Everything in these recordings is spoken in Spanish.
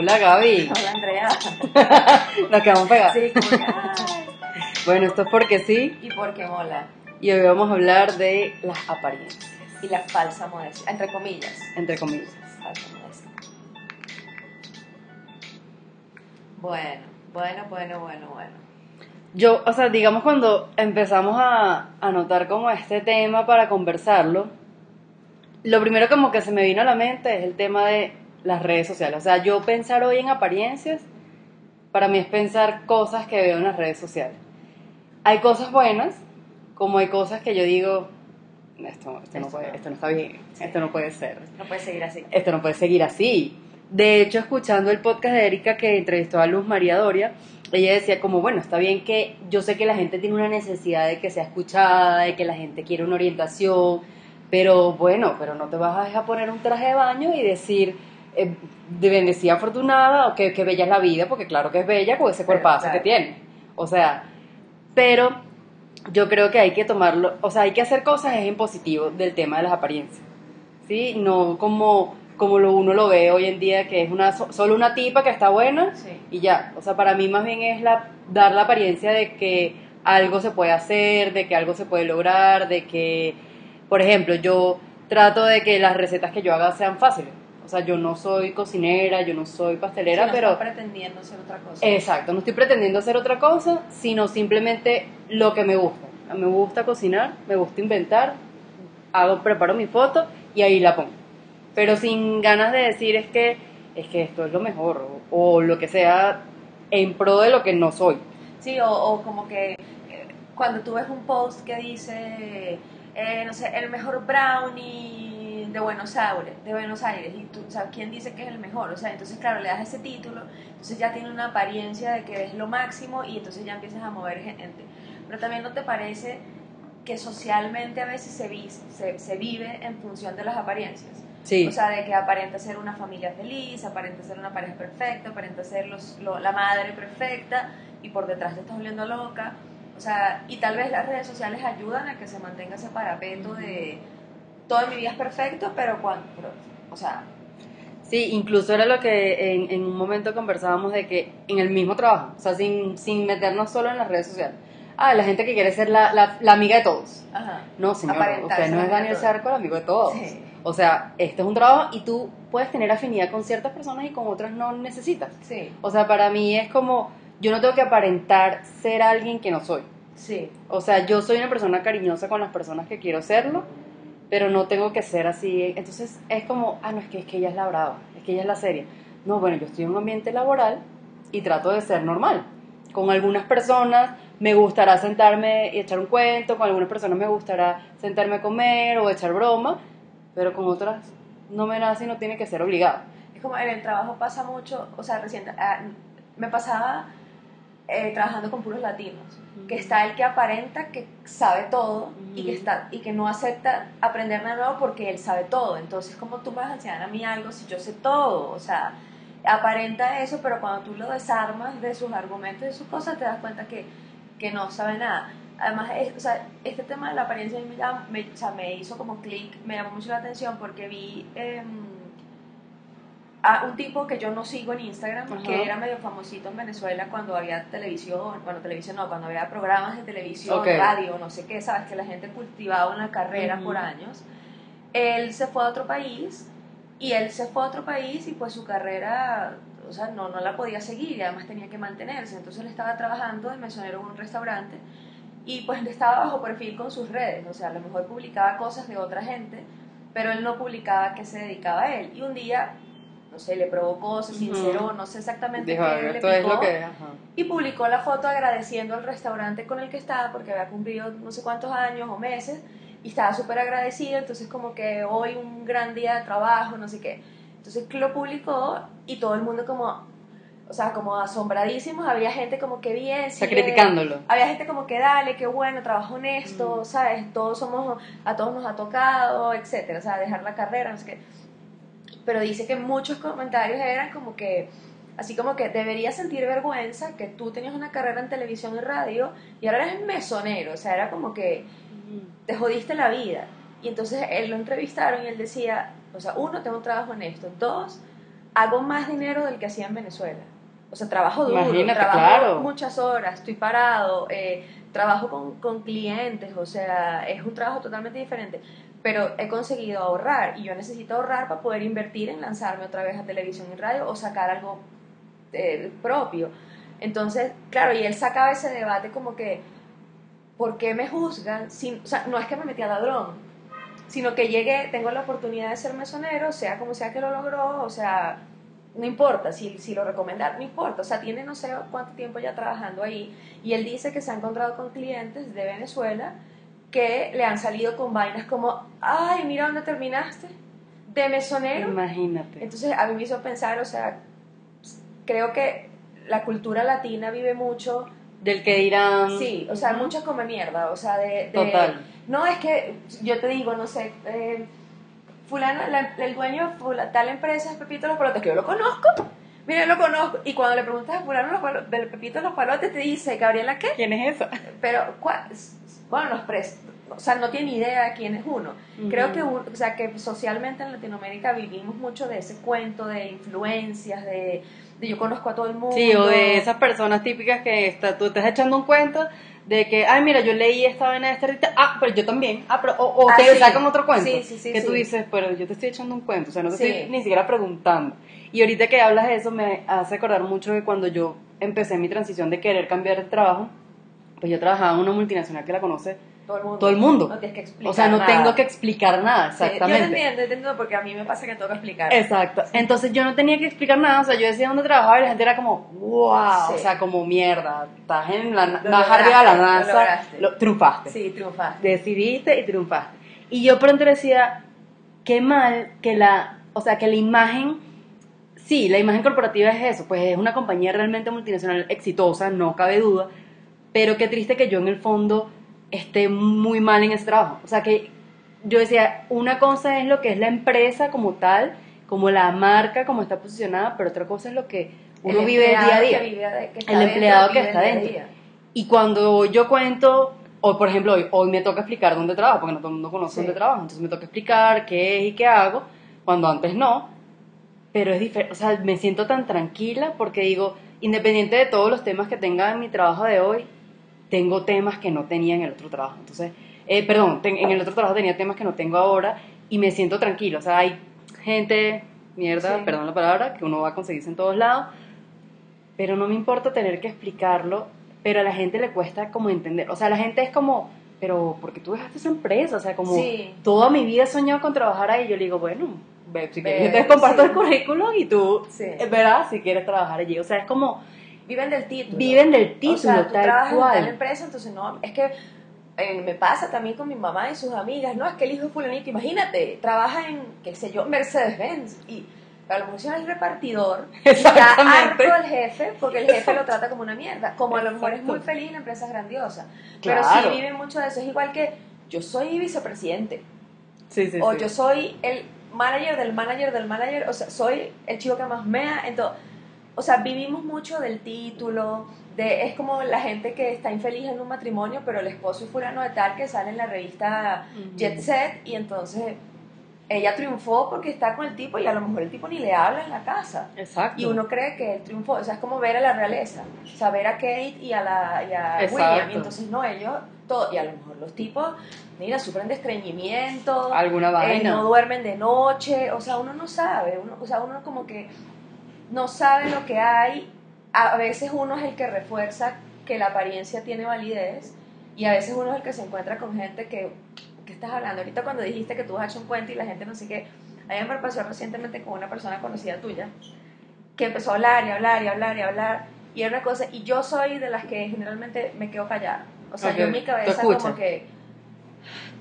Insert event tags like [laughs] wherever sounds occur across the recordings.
Hola Gaby. [laughs] Hola Andrea. [laughs] Nos quedamos pegados. Sí, como que. [laughs] Bueno, esto es porque sí. Y porque mola. Y hoy vamos a hablar de las apariencias, Y la falsa modestia, entre comillas. entre comillas. Falsa modestia. Bueno, bueno, bueno, bueno, bueno. Yo, o sea, digamos cuando empezamos a, a notar como este tema para conversarlo, lo primero como que se me vino a la mente es el tema de las redes sociales. O sea, yo pensar hoy en apariencias, para mí es pensar cosas que veo en las redes sociales. Hay cosas buenas, como hay cosas que yo digo, esto, esto, no, puede, esto no está bien, esto no puede ser No puedes seguir así. esto no puede seguir así. De hecho, escuchando el podcast de Erika que entrevistó a Luz María Doria, ella decía como, bueno, está bien que yo sé que la gente tiene una necesidad de que sea escuchada, de que la gente quiere una orientación, pero bueno, pero no te vas a dejar poner un traje de baño y decir, eh, de bendecida afortunada o que, que bella es la vida, porque claro que es bella con ese cuerpazo claro. que tiene. O sea, pero yo creo que hay que tomarlo, o sea, hay que hacer cosas es en positivo del tema de las apariencias. ¿Sí? No como, como lo uno lo ve hoy en día, que es una so- solo una tipa que está buena Sí. y ya. O sea, para mí más bien es la, dar la apariencia de que algo se puede hacer, de que algo se puede lograr, de que, por ejemplo, yo trato de que las recetas que yo haga sean fáciles. O sea, yo no soy cocinera, yo no soy pastelera, Sí, no pero... pretendiendo ser otra cosa. Exacto, no estoy pretendiendo hacer otra cosa, sino simplemente lo que me gusta. Me gusta cocinar, me gusta inventar, hago, preparo mi foto y ahí la pongo. Pero sin ganas de decir es que es que esto es lo mejor o, o lo que sea en pro de lo que no soy. Sí, o, o como que eh, cuando tú ves un post que dice, eh, no sé, el mejor brownie de Buenos Aires, de Buenos Aires, y tú sabes quién dice que es el mejor, o sea, entonces claro, le das ese título, entonces ya tiene una apariencia de que es lo máximo y entonces ya empiezas a mover gente. Pero también no te parece que socialmente a veces se, vi- se, se vive en función de las apariencias. Sí. O sea, de que aparenta ser una familia feliz, aparenta ser una pareja perfecta, aparenta ser los, lo- la madre perfecta y por detrás te estás volviendo loca. O sea, y tal vez las redes sociales ayudan a que se mantenga ese parapeto de todo en mi vida es perfecto, pero cuando, pero, o sea, Sí, incluso era lo que en, en un momento conversábamos de que en el mismo trabajo, o sea, sin, sin meternos solo en las redes sociales. Ah, la gente que quiere ser la, la, la amiga de todos. ajá. No, señor, usted no es Daniel. Sarco, el amigo de todos. Sí. O sea, este es un trabajo y tú puedes tener afinidad con ciertas personas y con otras no necesitas. Sí, O sea, para mí es como, yo no tengo que aparentar ser alguien que no soy. sí, O sea, yo soy una persona cariñosa con las personas que quiero serlo, pero no tengo que ser así. Entonces es como, ah, no, es que, es que ella es la brava, es que ella es la seria. No, bueno, yo estoy en un ambiente laboral y trato de ser normal. Con algunas personas me gustará sentarme y echar un cuento, con algunas personas me gustará sentarme a comer o echar broma, pero con otras no me nace y no tiene que ser obligado. Es como en el trabajo pasa mucho, o sea, recién ah, me pasaba eh, trabajando con puros latinos, que está el que aparenta que sabe todo y que está y que no acepta aprender nada nuevo porque él sabe todo. Entonces, como tú me vas a enseñar a mí algo si yo sé todo? O sea, aparenta eso, pero cuando tú lo desarmas de sus argumentos y de sus cosas, te das cuenta que, que no sabe nada. Además, es- o sea, este tema de la apariencia me, me, o sea, me hizo como clic, me llamó mucho la atención porque vi em, a un tipo que yo no sigo en Instagram, Ajá. que era medio famosito en Venezuela cuando había televisión, bueno, televisión no, cuando había programas de televisión, radio, no sé qué, sabes, que la gente cultivaba una carrera por años. Él se fue a otro país y él se fue a otro país y pues su carrera, o sea, no, no la podía seguir y además tenía que mantenerse. Entonces él estaba trabajando de mesonero en un restaurante y pues estaba bajo perfil con sus redes, o sea, a lo mejor publicaba cosas de otra gente, pero él no publicaba qué se dedicaba a él. Y un día, no sé, le provocó, se sinceró, no sé exactamente Dijo, qué le esto es picó, lo que... Y publicó la foto agradeciendo al restaurante con el que estaba porque había cumplido no sé cuántos años o meses y estaba súper agradecido, entonces como que hoy un gran día de trabajo, no sé qué. Entonces lo publicó y todo el mundo como, o sea, como asombradísimos, había gente como que bien, Está sigue- criticándolo. había gente como que dale, qué bueno, trabajo honesto, Mm. ¿sabes? Todos somos, a todos nos ha tocado, etcétera, o sea, dejar la carrera, no sé qué. Pero dice que muchos comentarios eran como que, así como que deberías sentir vergüenza que tú tenías una carrera en televisión y radio y ahora eres mesonero, o sea, era como que te jodiste la vida. Y entonces él lo entrevistaron y él decía, o sea, uno, tengo un trabajo honesto, dos, hago más dinero del que hacía en Venezuela. O sea, trabajo duro, Imagínate, trabajo claro. muchas horas, estoy parado, eh, trabajo con, con clientes, o sea, es un trabajo totalmente diferente. Pero he conseguido ahorrar y yo necesito ahorrar para poder invertir en lanzarme otra vez a televisión y radio o sacar algo eh, propio. Entonces, claro, y él sacaba ese debate como que, ¿por qué me juzgan? Sin, o sea, no es que me metí a ladrón, sino que llegué, tengo la oportunidad de ser mesonero, sea como sea que lo logró, o sea, no importa si, si lo recomendar, no importa, o sea, tiene no sé cuánto tiempo ya trabajando ahí, y él dice que se ha encontrado con clientes de Venezuela que le han salido con vainas como, ay, mira dónde terminaste, de mesonero. Imagínate. Entonces a mí me hizo pensar, o sea, creo que la cultura latina vive mucho, Del que dirán. sí, o sea, mucho come mierda, o sea, de... de- Total. No, es que yo te digo, no sé, eh, fulano, la- el dueño de fula- tal empresa es Pepito Los Palotes, que yo lo conozco, mira, yo lo conozco, y cuando le preguntas a fulano los palo- Pepito Los Palotes, te dice, Gabriela, ¿qué? ¿Quién es esa? Pero, ¿cuál? Bueno, los pres o sea, no tiene idea de quién es uno. Creo que, o sea, que socialmente en Latinoamérica vivimos mucho de ese cuento de influencias, de, de yo conozco a todo el mundo. Sí, o de esas personas típicas que está, tú estás echando un cuento de que, ay, mira, yo leí esta vaina de esta rita, ah, pero yo también, ah, pero, o, o Ah, te sí. sacan otro cuento, Sí, sí, sí, que tú dices, pero yo te estoy echando un cuento, o sea, no te estoy ni siquiera preguntando. Y ahorita que hablas de eso, me hace acordar mucho de cuando yo empecé mi transición de querer cambiar de trabajo, pues yo trabajaba en una multinacional que la conoce Todo el mundo. todo el mundo. No tienes que explicar o sea, no nada. tengo que explicar nada, Sí, exactamente. yo te entiendo, te entiendo porque a mí me pasa que tengo que explicar. Exacto. Entonces yo no tenía que explicar nada, o sea, yo decía dónde trabajaba y la gente era como, wow, Sí. o sea, como mierda, estás en la arriba de la NASA, lo, triunfaste. Sí, triunfaste. Decidiste y triunfaste. Y yo pronto decía, qué mal que la, o sea, que la imagen, sí, la imagen corporativa es eso, pues es una compañía realmente multinacional exitosa, no cabe duda, pero qué triste que yo en el fondo esté muy mal en ese trabajo. O sea, que yo decía, una cosa es lo que es la empresa como tal, como la marca, como está posicionada, pero otra cosa es lo que uno El vive día a día. vive El empleado que está dentro. día. Y cuando yo cuento, o por ejemplo, hoy, hoy me toca explicar dónde trabajo, porque no todo el mundo conoce Sí. dónde trabajo, entonces me toca explicar qué es y qué hago, cuando antes no, pero es diferente, o sea, me siento tan tranquila porque digo, independiente de todos los temas que tenga en mi trabajo de hoy, tengo temas que no tenía en el otro trabajo. Entonces, eh, perdón, ten- en el otro trabajo tenía temas que no tengo ahora y me siento tranquila. O sea, hay gente, mierda, Sí. perdón la palabra, que uno va a conseguirse en todos lados, pero no me importa tener que explicarlo, pero a la gente le cuesta como entender. O sea, la gente es como, pero ¿por qué tú dejaste esa empresa? O sea, como Sí. toda mi vida he soñado con trabajar ahí. Yo le digo, bueno, si quieres, yo te comparto sí. el currículum y tú verás si quieres trabajar allí. O sea, es como, Viven del título. viven del título, O sea, tú tal trabajas en tal cual. empresa, entonces no, es que eh, me pasa también con mi mamá y sus amigas, no, es que el hijo fulanito, imagínate, trabaja en, qué sé yo, Mercedes-Benz y a lo mejor si no es repartidor, está harto el jefe porque el jefe lo trata como una mierda, como a lo mejor es muy feliz y la empresa es grandiosa, pero Claro. sí viven mucho de eso, es igual que yo soy vicepresidente, Sí, sí, o sí. yo soy el manager del manager del manager, o sea, soy el chico que más mea, entonces, o sea, vivimos mucho del título, de, es como la gente que está infeliz en un matrimonio, pero el esposo es fulano de tal que sale en la revista. Jet Set y entonces ella triunfó porque está con el tipo y a lo mejor el tipo ni le habla en la casa. Exacto. Y uno cree que él triunfó, o sea, es como ver a la realeza, o sea, ver a Kate y a, la, y a. William, y entonces no, ellos, todo, y a lo mejor los tipos, mira, sufren de estreñimiento, Alguna eh, vaina. no duermen de noche, o sea, uno no sabe, uno, o sea, uno como que no sabe lo que hay, a veces uno es el que refuerza que la apariencia tiene validez y a veces uno es el que se encuentra con gente que, ¿qué estás hablando? Ahorita cuando dijiste que tú has hecho un cuento y la gente no sé qué, a mí me pasó recientemente con una persona conocida tuya que empezó a hablar y hablar y hablar y hablar y era una cosa, y yo soy de las que generalmente me quedo callada, o sea, yo en mi cabeza como que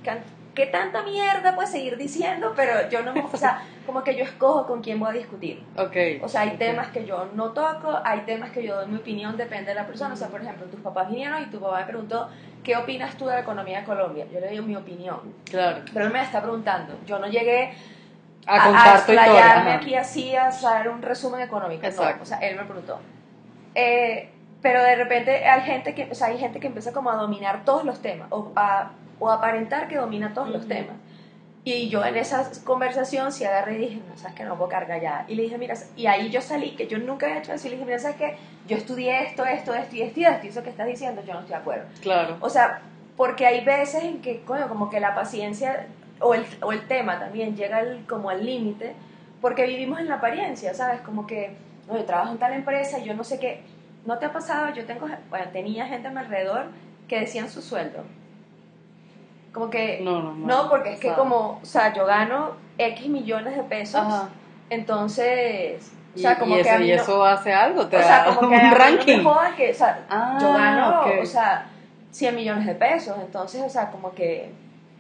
can- ¿qué tanta mierda puedes seguir diciendo? Pero yo no, o sea, como que yo escojo con quién voy a discutir. Ok. O sea, hay temas que yo no toco, hay temas que yo doy mi opinión, depende de la persona. O sea, por ejemplo, tus papás vinieron y tu papá me preguntó, ¿qué opinas tú de la economía de Colombia? Yo le digo mi opinión. Claro. Pero él me está preguntando. Yo no llegué A contar tu historia. aquí así a hacer un resumen económico. No, Exacto. o sea, él me preguntó. Eh, pero de repente hay gente que, o sea, hay gente que empieza como a dominar todos los temas o a, o aparentar que domina todos los temas. Y yo en esa conversación sí agarré y dije, no, sabes que no puedo cargar ya. Y le dije, mira, y ahí yo salí, que yo nunca había hecho eso, y le dije, mira, sabes que yo estudié esto, esto, esto y esto y esto, y eso que estás diciendo, yo no estoy de acuerdo. Claro. O sea, porque hay veces en que, coño, como que la paciencia o el, o el tema también llega al- como al límite, porque vivimos en la apariencia, ¿sabes? Como que, no, yo trabajo en tal empresa, yo no sé qué. ¿No te ha pasado? Yo tengo, bueno, tenía gente a mi alrededor que decían su sueldo. Como que, No, no, no. no, porque es que O sea, como, o sea, yo gano X millones de pesos, Ajá. entonces, o sea, como y que eso, a mí y eso hace algo, te o sea, da como que un ranking. Jodan que, o sea, Ah, yo gano, ok. o sea, 100 millones de pesos, entonces, o sea, como que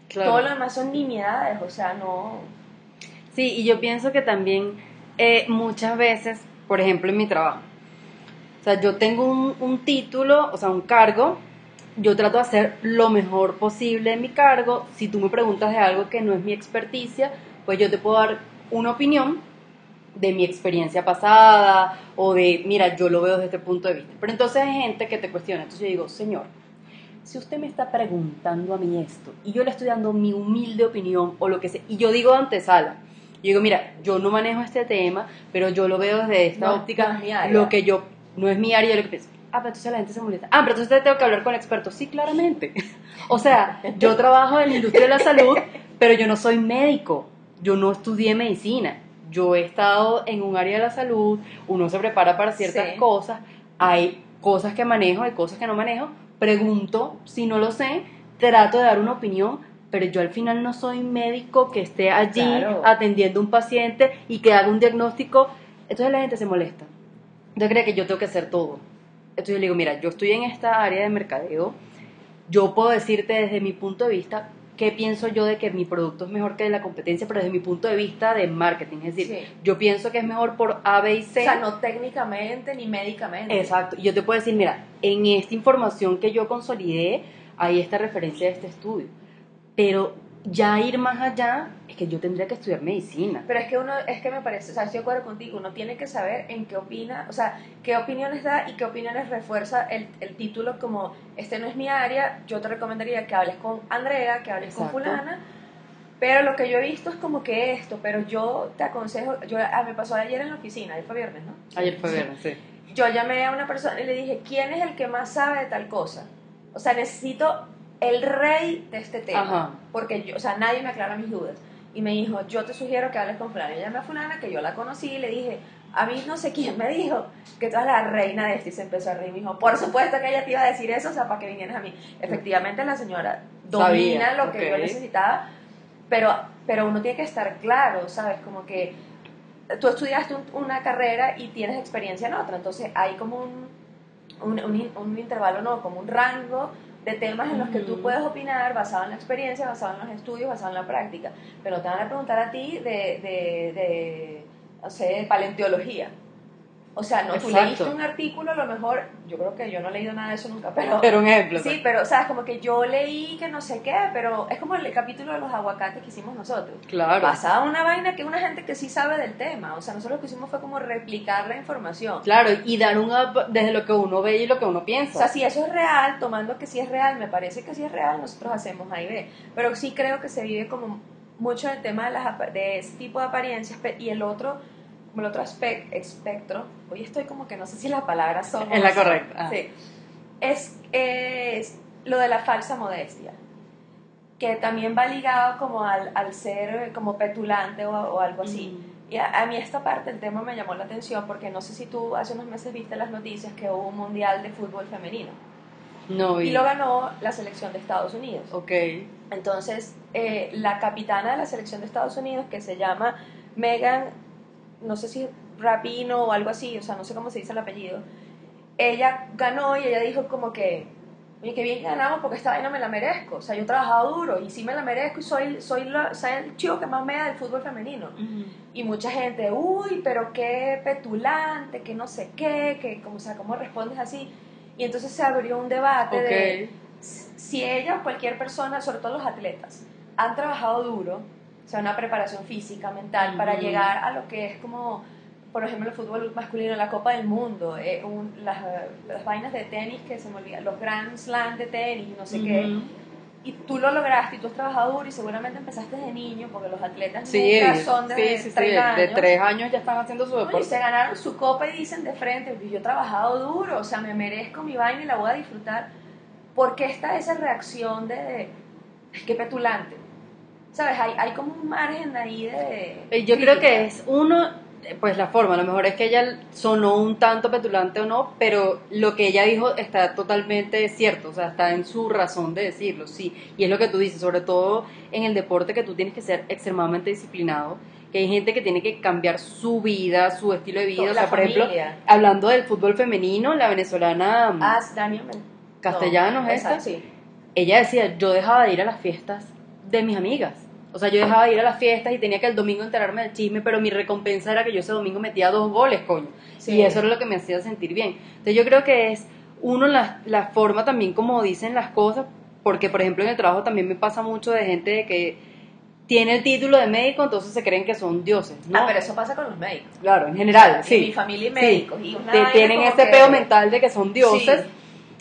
Claro. todo lo demás son nimiedades, o sea, no... Sí, y yo pienso que también eh, muchas veces, por ejemplo, en mi trabajo, o sea, yo tengo un, un título, o sea, un cargo, yo trato de hacer lo mejor posible en mi cargo. Si tú me preguntas de algo que no es mi experticia, pues yo te puedo dar una opinión de mi experiencia pasada o de, mira, yo lo veo desde este punto de vista. Pero entonces hay gente que te cuestiona. Entonces yo digo, señor, si usted me está preguntando a mí esto y yo le estoy dando mi humilde opinión o lo que sea, y yo digo antesala, yo digo, mira, yo no manejo este tema, pero yo lo veo desde esta No, óptica, no es mi área. lo que yo, no es mi área, lo que pienso. Ah, pero entonces la gente se molesta. Ah, pero entonces tengo que hablar con expertos. Sí, claramente. [laughs] O sea, yo trabajo en la industria de la salud, pero yo no soy médico. Yo no estudié medicina. Yo he estado en un área de la salud, uno se prepara para ciertas Sí. cosas, hay cosas que manejo, hay cosas que no manejo, pregunto, si no lo sé, trato de dar una opinión, pero yo al final no soy médico que esté allí Claro. atendiendo a un paciente y que haga un diagnóstico. Entonces la gente se molesta. Yo creo que yo tengo que hacer todo. Entonces yo le digo, mira, yo estoy en esta área de mercadeo, yo puedo decirte desde mi punto de vista qué pienso yo de que mi producto es mejor que la competencia, pero desde mi punto de vista de marketing. Es decir, Sí. yo pienso que es mejor por A, B y C. O sea, no técnicamente ni médicamente. Exacto. Y yo te puedo decir, mira, en esta información que yo consolidé, hay esta referencia de este estudio. Pero ya ir más allá, es que yo tendría que estudiar medicina. Pero es que uno, es que me parece, o sea, estoy de acuerdo contigo, uno tiene que saber en qué opina, o sea, qué opiniones da y qué opiniones refuerza el, el título como, este no es mi área, yo te recomendaría que hables con Andrea, que hables Exacto. con fulana, pero lo que yo he visto es como que esto, pero yo te aconsejo, yo, ah, me pasó ayer en la oficina, ayer fue viernes, ¿no? Ayer fue viernes, sí. Yo llamé a una persona y le dije, ¿quién es el que más sabe de tal cosa? O sea, necesito el rey de este tema. Ajá. Porque yo, o sea, nadie me aclara mis dudas. Y me dijo, yo te sugiero que hables con fulana. Y llamé a fulana, que yo la conocí, y le dije, a mí no sé quién me dijo que tú eres la reina de esto. Y se empezó a reír. Me dijo, por supuesto que ella te iba a decir eso, o sea, para que vinieras a mí. Efectivamente, la señora domina Sabía, lo que yo necesitaba, pero, pero uno tiene que estar claro, ¿sabes? Como que tú estudiaste un- una carrera y tienes experiencia en otra, entonces hay como un, un, un intervalo, no, como un rango de temas en los que tú puedes opinar basado en la experiencia, basado en los estudios, basado en la práctica, pero te van a preguntar a ti de, de, de no sé, de paleontología. O sea, no, tú Exacto. leíste un artículo, a lo mejor, yo creo que yo no he leído nada de eso nunca, pero... Pero un ejemplo. Sí, pero, ¿sabes? Como que yo leí que no sé qué, pero es como el capítulo de los aguacates que hicimos nosotros Claro. basada en una vaina que una gente que sí sabe del tema. O sea, nosotros lo que hicimos fue como replicar la información. Claro, y dar un up desde lo que uno ve y lo que uno O piensa. sea, si eso es real, tomando que sí es real, me parece que sí es real, nosotros hacemos A y B. Pero sí creo que se vive como mucho el tema de, las, de ese tipo de apariencias y el otro, como el otro aspec- espectro, hoy estoy como que no sé si las palabras son... Es la correcta, ah. Sí. Es, es lo de la falsa modestia. Que también va ligado como al, al ser como petulante o, o algo así. Mm. Y a, a mí esta parte del tema me llamó la atención porque no sé si tú hace unos meses viste las noticias que hubo un mundial de fútbol femenino No vi. y lo ganó la selección de Estados Unidos. Ok. Entonces, eh, la capitana de la selección de Estados Unidos, que se llama Megan, no sé si Rapino o algo así, o sea, no sé cómo se dice el apellido, ella ganó y ella dijo como que, oye, qué bien ganamos porque esta vaina me la merezco. O sea, yo he trabajado duro y sí me la merezco y soy, soy, la- soy el chico que más me da del fútbol femenino. Y mucha gente, uy, pero qué petulante, que no sé qué, que, como, o sea, ¿cómo respondes así? Y entonces se abrió un debate de si ella o cualquier persona, sobre todo los atletas, han trabajado duro, o sea, una preparación física, mental, para Ujú. llegar a lo que es como, por ejemplo, el fútbol masculino, la Copa del Mundo, eh, un- las, las vainas de tenis que se me olvidan, los Grand Slam de tenis, no sé qué, Ujú. y tú lo lograste y tú has trabajado duro y seguramente empezaste de niño porque los atletas Sí, nunca son de sí, sí, sí, 30 de, años. de tres años ya están haciendo su No, y deporte. se ganaron su copa y dicen de frente, "Pues yo he trabajado duro, o sea, me merezco mi vaina y la voy a disfrutar. ¿Por qué está esa reacción de, de "Ay, qué petulante? ¿Sabes? Hay, hay como un margen ahí de... Eh, Yo creo que es uno, pues la forma, a lo mejor es que ella sonó un tanto petulante o no, pero lo que ella dijo está totalmente cierto, o sea, está en su razón de decirlo, sí. Y es lo que tú dices, sobre todo en el deporte que tú tienes que ser extremadamente disciplinado, que hay gente que tiene que cambiar su vida, su estilo de vida, Toda o sea, la por ejemplo, hablando del fútbol femenino, la venezolana mm, Ah, Castellanos, no, esta. esa, sí. ella decía, yo dejaba de ir a las fiestas de mis amigas. O sea, yo dejaba de ir a las fiestas y tenía que el domingo enterarme del chisme, pero mi recompensa era que yo ese domingo metía dos goles, coño. Sí. Y eso era lo que me hacía sentir bien. Entonces yo creo que es, uno, la, la forma también como dicen las cosas, porque por ejemplo en el trabajo también me pasa mucho de gente de que tiene el título de médico, entonces se creen que son dioses, ¿no? Ah, pero eso pasa con los médicos. Claro, en general, En sí. mi familia y Sí. médicos. Y una Te- tienen ese que- peo mental de que son dioses. Sí.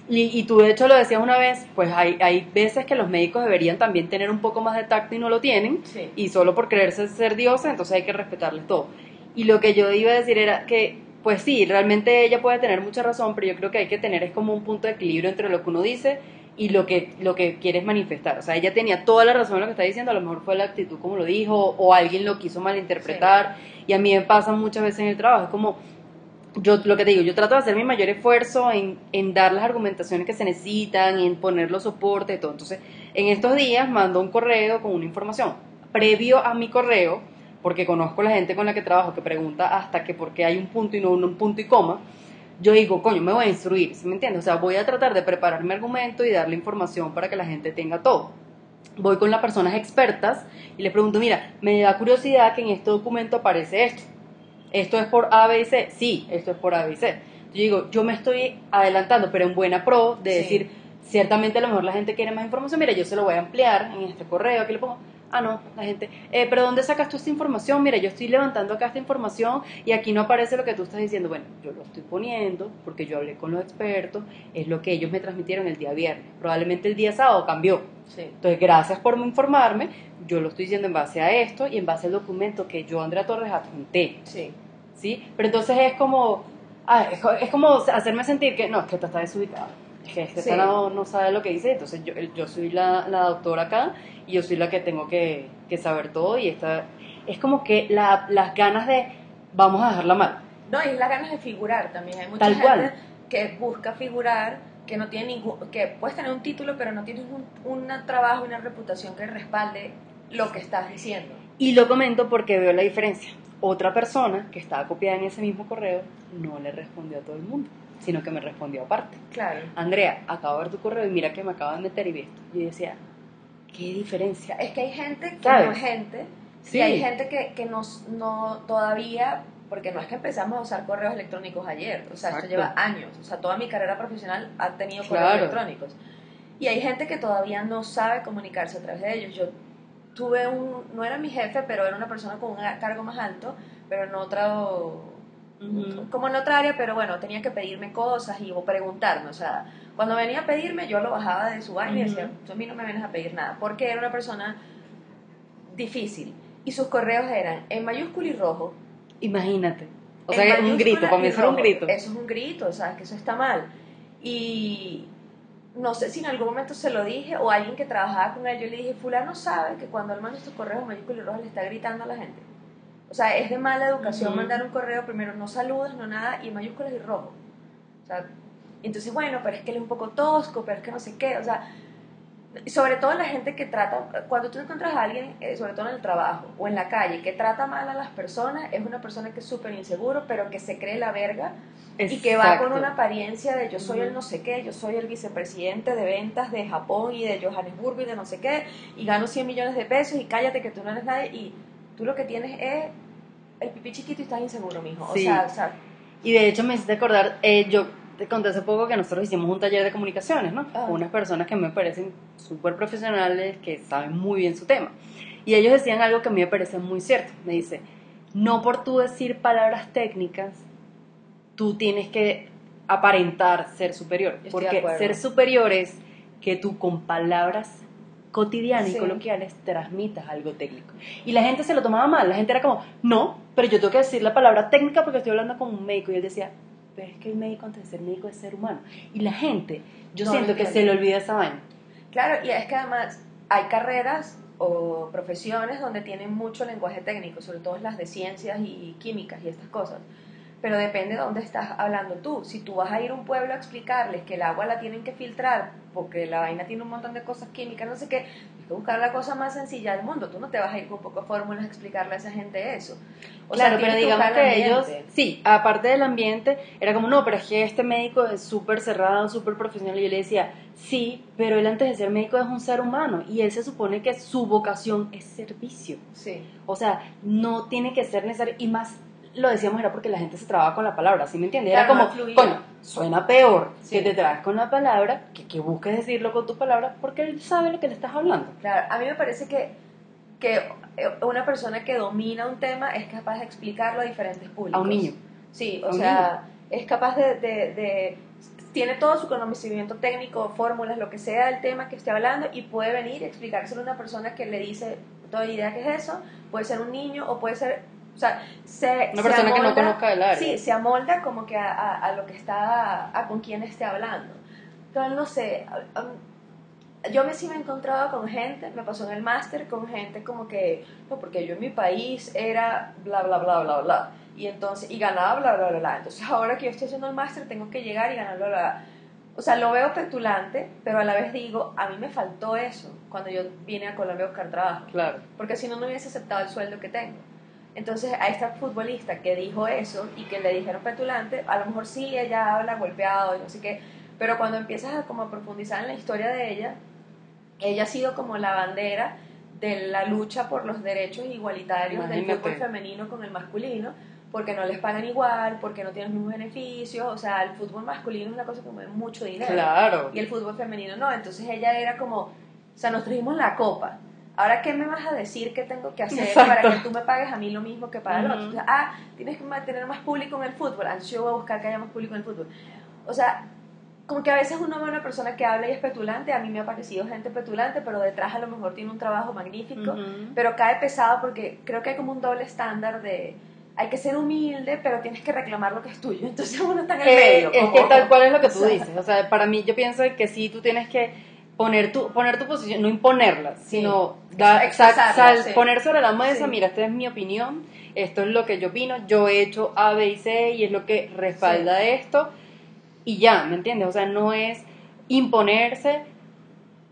Y, y tú de hecho lo decías una vez, pues hay, hay veces que los médicos deberían también tener un poco más de tacto y no lo tienen. Sí. Y solo por creerse ser dioses, entonces hay que respetarles todo. Y lo que yo iba a decir era que, pues sí, realmente ella puede tener mucha razón, pero yo creo que hay que tener es como un punto de equilibrio entre lo que uno dice y lo que, lo que quieres manifestar. O sea, ella tenía toda la razón en lo que está diciendo, a lo mejor fue la actitud como lo dijo, o alguien lo quiso malinterpretar. Y a mí me pasa muchas veces en el trabajo, es como, yo lo que te digo, yo trato de hacer mi mayor esfuerzo en, en dar las argumentaciones que se necesitan, en poner los soportes todo. Entonces, en estos días mando un correo con una información. Previo a mi correo, porque conozco la gente con la que trabajo que pregunta hasta que por qué hay un punto y no un punto y coma, yo digo, coño, me voy a instruir, ¿sí me entiendes? O sea, voy a tratar de preparar mi argumento y darle información para que la gente tenga todo. Voy con las personas expertas y les pregunto, mira, me da curiosidad que en este documento aparece esto. Esto es por A, B y C. Sí, esto es por A, B y C. Yo digo, yo me estoy adelantando, pero en buena pro, de Sí. decir, ciertamente a lo mejor la gente quiere más información, mira, yo se lo voy a ampliar en este correo, aquí le pongo, ah, no, la gente, eh, pero ¿dónde sacas tú esta información? Mira, yo estoy levantando acá esta información y aquí no aparece lo que tú estás diciendo. Bueno, yo lo estoy poniendo porque yo hablé con los expertos, es lo que ellos me transmitieron el día viernes. Probablemente el día sábado cambió. Sí. Entonces, gracias por informarme, yo lo estoy diciendo en base a esto y en base al documento que yo, Andrea Torres, adjunté. Sí. ¿sí? Pero entonces es como, ah, es, es como hacerme sentir que no, es que esta está desubicada, es que este Sí. no, no sabe lo que dice, entonces yo, yo soy la, la doctora acá y yo soy la que tengo que, que saber todo y esta, es como que la- las ganas de vamos a dejarla mal. No, y las ganas de figurar también. Hay mucha Tal gente cual. que busca figurar, que no tiene ningún, que puedes tener un título, pero no tienes un, un trabajo, una reputación que respalde lo que estás diciendo. Y lo comento porque veo la diferencia. Otra persona que estaba copiada en ese mismo correo no le respondió a todo el mundo, sino que me respondió aparte. Claro. Andrea, acabo de ver tu correo y mira que me acaban de meter y vi esto. Y yo decía, qué diferencia. Es que hay gente que ¿Sabes? no es gente, Sí. y hay gente que, que nos, no todavía, porque no es que empezamos a usar correos electrónicos ayer, o sea, esto Exacto. lleva años, o sea, toda mi carrera profesional ha tenido correos Claro. electrónicos. Y hay gente que todavía no sabe comunicarse a través de ellos. Yo tuve un, no era mi jefe, pero era una persona con un cargo más alto, pero en otro, Ujú. como en otra área, pero bueno, tenía que pedirme cosas y o preguntarme, o sea, cuando venía a pedirme yo lo bajaba de su vaina y decía, tú a mí no me vienes a pedir nada, porque era una persona difícil y sus correos eran en mayúscula y rojo. Imagínate. O en sea, un grito, para mí eso era un grito. Eso es un grito, o sea, que eso está mal. Y no sé si en algún momento se lo dije o alguien que trabajaba con él, yo le dije, fulano sabe que cuando él manda estos correos en mayúscula y rojo le está gritando a la gente. O sea, es de mala educación mandar un correo, primero no saludas, no nada, y mayúsculas y rojo. O sea, entonces, bueno, pero es que él es un poco tosco, pero es que no sé qué, o sea, sobre todo la gente que trata, cuando tú encuentras a alguien, eh, sobre todo en el trabajo o en la calle, que trata mal a las personas, es una persona que es súper inseguro, pero que se cree la verga y que va con una apariencia de yo soy el no sé qué, yo soy el vicepresidente de ventas de Japón y de Johannesburgo y de no sé qué, y gano 100 millones de pesos y cállate que tú no eres nadie y tú lo que tienes es el pipí chiquito y estás inseguro, mijo. Sí. O sea, o sea, Y de hecho me hiciste acordar, eh, yo te conté hace poco que nosotros hicimos un taller de comunicaciones, ¿no? Ah. Con unas personas que me parecen súper profesionales, que saben muy bien su tema. Y ellos decían algo que a mí me parece muy cierto. Me dice, no por tú decir palabras técnicas, tú tienes que aparentar ser superior. Porque ser superior es que tú con palabras cotidiana y Sí. coloquiales transmitas algo técnico. Y la gente se lo tomaba mal, la gente era como, no, pero yo tengo que decir la palabra técnica porque estoy hablando con un médico. Y él decía, pero es que el médico antes de ser médico es ser humano. Y la gente, yo No siento que se le olvida esa vaina. Claro, y es que además hay carreras o profesiones donde tienen mucho lenguaje técnico, sobre todo las de ciencias y químicas y estas cosas. Pero depende de dónde estás hablando tú. Si tú vas a ir a un pueblo a explicarles que el agua la tienen que filtrar porque la vaina tiene un montón de cosas químicas, no sé qué, hay que buscar la cosa más sencilla del mundo. Tú no te vas a ir con pocas fórmulas a explicarle a esa gente eso. O sea, claro, pero digamos que ellos, ambiente. sí, aparte del ambiente, era como, no, pero es que este médico es súper cerrado, súper profesional. Y yo le decía, sí, pero él antes de ser médico es un ser humano y él se supone que su vocación es servicio. Sí. O sea, no tiene que ser necesario. Y más lo decíamos era porque la gente se trababa con la palabra, ¿sí me entiendes? Era como, coño, suena peor Sí. que te trabas con la palabra, que, que busques decirlo con tu palabra, porque él sabe lo que le estás hablando. Claro, a mí me parece que, que una persona que domina un tema es capaz de explicarlo a diferentes públicos. A un niño. Sí, o sea, es capaz de, de- de- Tiene todo su conocimiento técnico, fórmulas, lo que sea del tema que esté hablando y puede venir y explicárselo a una persona que le dice, tengo idea qué es eso, puede ser un niño o puede ser... O sea, se, Una se persona que no amolda- conozca el área. Sí, se amolda como que a, a- a lo que está, a con quién esté hablando. Entonces, no sé, a- a- yo me sí me he encontrado con gente, me pasó en el máster con gente como que, no, porque yo en mi país era bla, bla, bla, bla, bla, y entonces, y ganaba bla, bla, bla, bla. Entonces ahora que yo estoy haciendo el máster tengo que llegar y ganar bla, bla, bla. O sea, lo veo petulante, pero a la vez digo, a mí me faltó eso cuando yo vine a Colombia a buscar trabajo Claro. porque si no, no hubiese aceptado el sueldo que tengo. Entonces, a esta futbolista que dijo eso y que le dijeron petulante, a lo mejor sí, ella habla golpeado y no sé qué, pero cuando empiezas a, como a profundizar en la historia de ella, ella ha sido como la bandera de la lucha por los derechos igualitarios del fútbol femenino con el masculino, porque no les pagan igual, porque no tienen los mismos beneficios, o sea, el fútbol masculino es una cosa que mueve mucho dinero Claro. y el fútbol femenino no. Entonces ella era como, o sea, nos trajimos la copa. Ahora, ¿qué me vas a decir que tengo que hacer Exacto. para que tú me pagues a mí lo mismo que para el otro? O sea, ah, tienes que tener más público en el fútbol. Entonces yo voy a buscar que haya más público en el fútbol. O sea, como que a veces uno ve a una persona que habla y es petulante. A mí me ha parecido gente petulante, pero detrás a lo mejor tiene un trabajo magnífico. Ujú. Pero cae pesado porque creo que hay como un doble estándar de... Hay que ser humilde, pero tienes que reclamar lo que es tuyo. [laughs] Entonces uno está en el medio. es que tal cual es lo que tú o sea, dices. O sea, para mí yo pienso que sí, tú tienes que poner tu, poner tu posición, no imponerla, sino sal- sí. poner sobre la mesa, Sí. mira, esta es mi opinión, esto es lo que yo opino, yo he hecho A, B y C y es lo que respalda esto y ya, ¿me entiendes? O sea, no es imponerse,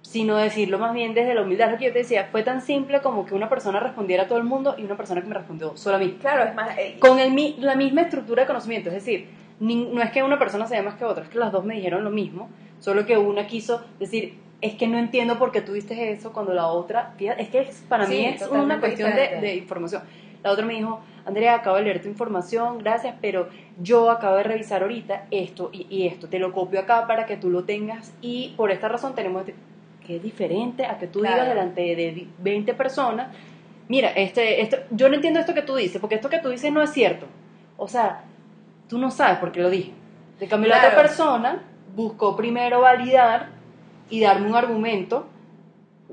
sino decirlo más bien desde la humildad. Lo que yo te decía, fue tan simple como que una persona respondiera a todo el mundo y una persona que me respondió solo a mí Claro, es más... eh, con el, mi- la misma estructura de conocimiento, es decir, ni- no es que una persona sea más que otra, es que las dos me dijeron lo mismo, solo que una quiso decir, es que no entiendo por qué tuviste eso cuando la otra, es que para Sí, mí es una cuestión de, información. La otra me dijo, Andrea, acabo de leer tu información, gracias, pero yo acabo de revisar ahorita esto y, y esto, te lo copio acá para que tú lo tengas y por esta razón tenemos este- que es diferente a que tú Claro. digas delante de di- 20 personas, mira, este, esto, yo no entiendo esto que tú dices, porque esto que tú dices no es cierto. O sea, tú no sabes por qué lo dije. De cambio, la otra persona buscó primero validar y darme un argumento,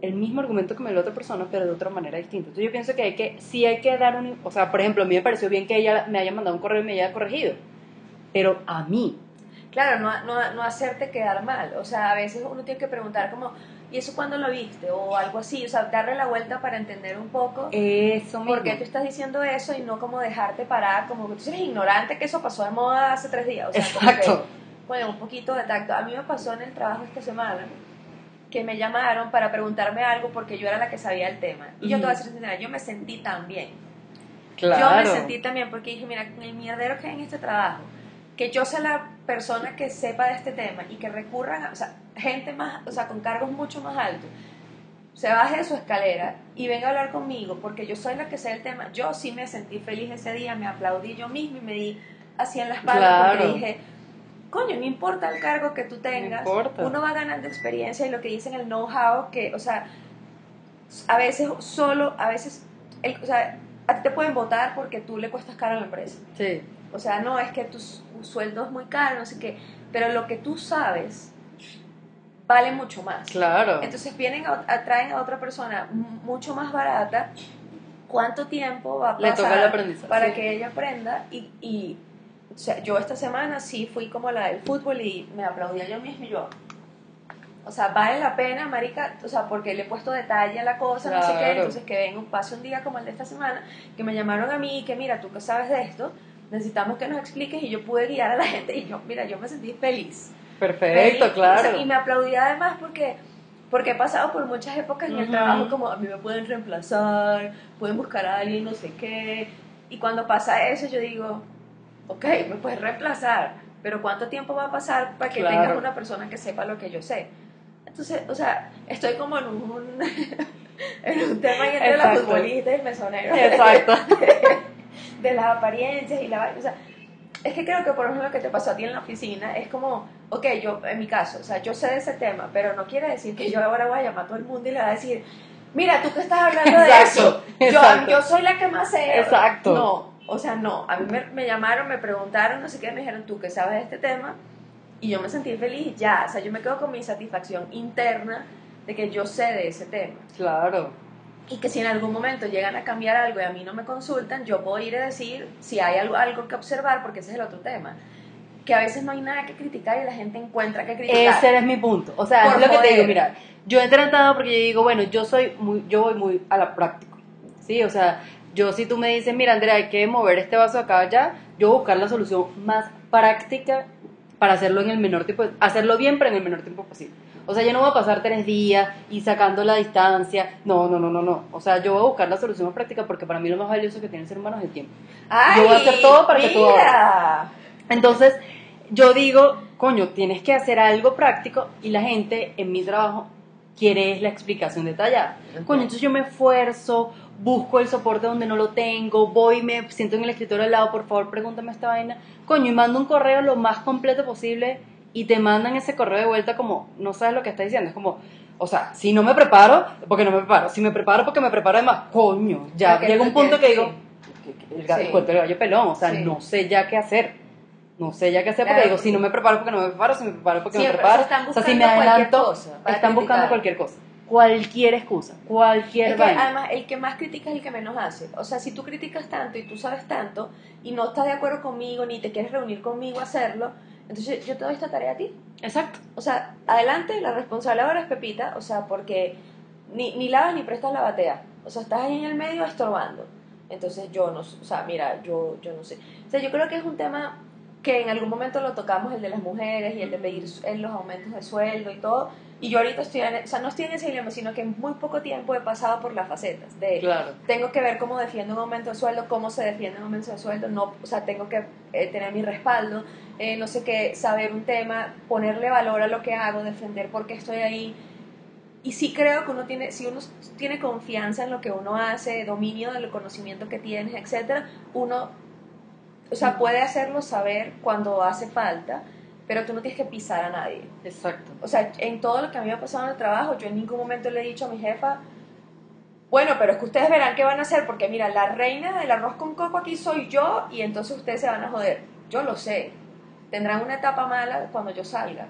el mismo argumento que me dio la otra persona, pero de otra manera distinta. Entonces yo pienso que hay que, sí hay que dar un, o sea, por ejemplo, a mí me pareció bien que ella me haya mandado un correo y me haya corregido, pero a mí, Claro, no, no, no hacerte quedar mal. O sea, a veces uno tiene que preguntar como, ¿y eso cuándo lo viste? O algo así. O sea, darle la vuelta para entender un poco eso mismo. por qué tú estás diciendo eso y no como dejarte parar, como que tú eres ignorante que eso pasó de moda hace tres días. O sea, como Exacto. que, bueno, un poquito de tacto. A mí me pasó en el trabajo esta semana que me llamaron para preguntarme algo porque yo era la que sabía el tema. Y yo te voy a sincera, yo me sentí tan bien. Claro. Yo me sentí también porque dije, mira, el mierdero que hay en este trabajo, que yo sea la persona que sepa de este tema y que recurran, a, o sea, gente más, o sea, con cargos mucho más altos, se baje de su escalera y venga a hablar conmigo porque yo soy la que sé del tema. Yo sí me sentí feliz ese día, me aplaudí yo misma y me di así en la espalda porque Claro. dije, coño, no importa el cargo que tú tengas, importa. uno va ganando experiencia y lo que dicen el know-how, que, o sea, a veces solo, a veces, el- o sea, a ti te pueden votar porque tú le cuestas caro a la empresa. Sí. O sea, no, es que tu, su- sueldo es muy caro, no sé qué, pero lo que tú sabes vale mucho más. Claro. Entonces vienen, a, atraen a otra persona mucho más barata. ¿Cuánto tiempo va a Le pasar toca el aprendizaje. para Sí. que ella aprenda? Y, y o sea, yo esta semana sí fui como la del fútbol y me aplaudía yo mismo y yo. O sea, vale la pena, marica, o sea, porque le he puesto detalle a la cosa, no sé qué, entonces que venga, pase un día como el de esta semana, que me llamaron a mí y que mira, tú que sabes de esto, necesitamos que nos expliques y yo pude guiar a la gente y yo, mira, yo me sentí feliz. Perfecto, Feliz, claro. o sea, y me aplaudí además porque, porque he pasado por muchas épocas en el trabajo como a mí me pueden reemplazar, pueden buscar a alguien, no sé qué. Y cuando pasa eso yo digo, ok, me puedes reemplazar, pero ¿cuánto tiempo va a pasar para que Claro. tengas una persona que sepa lo que yo sé? Entonces, o sea, estoy como en un, [laughs] en un tema entre la futbolista y el mesonero. Exacto. [laughs] de las apariencias y la. O sea, es que creo que por ejemplo lo que te pasó a ti en la oficina es como, ok, yo, en mi caso, o sea, yo sé de ese tema, pero no quiere decir que yo ahora voy a llamar a todo el mundo y le voy a decir, mira, tú que estás hablando de Exacto, eso, yo, exacto. yo soy la que más sé. Exacto. No, o sea, no, a mí me, me llamaron, me preguntaron, no sé qué, me dijeron, tú que sabes de este tema, y yo me sentí feliz, ya, o sea, yo me quedo con mi satisfacción interna de que yo sé de ese tema Claro. y que si en algún momento llegan a cambiar algo y a mí no me consultan, yo puedo ir a decir si hay algo, algo que observar, porque ese es el otro tema. Que a veces no hay nada que criticar y la gente encuentra que criticar. Ese es mi punto. O sea, Por es lo que te digo, mira, yo he tratado porque yo digo, bueno, yo soy muy, yo voy muy a la práctica. Sí, o sea, yo si tú me dices, mira, Andrea, hay que mover este vaso acá allá, yo voy a buscar la solución más práctica para hacerlo en el menor tiempo, hacerlo bien, pero en el menor tiempo posible. O sea, yo no voy a pasar tres días y sacando la distancia. No, no, no, no, no. O sea, yo voy a buscar la solución más práctica porque para mí lo más valioso que tiene el ser humano es el tiempo. ¡Ay, yo voy a hacer todo para que tú mira! Entonces, yo digo, coño, tienes que hacer algo práctico y la gente en mi trabajo quiere es la explicación detallada. Coño, entonces yo me esfuerzo, busco el soporte donde no lo tengo, voy, me siento en el escritorio al lado, por favor, pregúntame esta vaina. Coño, y mando un correo lo más completo posible y te mandan ese correo de vuelta como, no sabes lo que está diciendo, es como... O sea, si no me preparo, porque no me preparo. Si me preparo, porque me preparo además. Coño, ya llega un punto que digo, el, ga- Sí. el cuento del gallo pelón. O sea, Sí. no sé ya qué hacer. No sé ya qué hacer porque Claro, digo, si no me preparo porque no me preparo, si me preparo porque Siempre, me preparo. o sea, si me adelanto, están buscando cualquier cosa. Cualquier excusa, cualquier Es que además el que más critica es el que menos hace. O sea, si tú criticas tanto y tú sabes tanto y no estás de acuerdo conmigo ni te quieres reunir conmigo a hacerlo, entonces yo te doy esta tarea a ti. Exacto. O sea, adelante, la responsable ahora es Pepita, o sea, porque ni, ni lavas ni prestas la batea. O sea, estás ahí en el medio estorbando. Entonces yo no, sé, o sea, mira, yo, yo no sé. O sea, yo creo que es un tema que en algún momento lo tocamos, el de las mujeres y el de pedir los aumentos de sueldo y todo. Y yo ahorita estoy, en, o sea, no estoy en ese dilema, sino que en muy poco tiempo he pasado por las facetas de Claro. tengo que ver cómo defiendo un aumento de sueldo, cómo se defiende un aumento de sueldo, no, o sea, tengo que eh, tener mi respaldo, eh, no sé qué, saber un tema, ponerle valor a lo que hago, defender por qué estoy ahí. Y sí creo que uno tiene, si uno tiene confianza en lo que uno hace, dominio del conocimiento que tienes, etcétera, uno, o sea, puede hacerlo saber cuando hace falta, pero tú no tienes que pisar a nadie. Exacto. O sea, en todo lo que a mí me ha pasado en el trabajo, yo en ningún momento le he dicho a mi jefa, bueno, pero es que ustedes verán qué van a hacer, porque mira, la reina del arroz con coco aquí soy yo y entonces ustedes se van a joder. Yo lo sé. Tendrán una etapa mala cuando yo salga,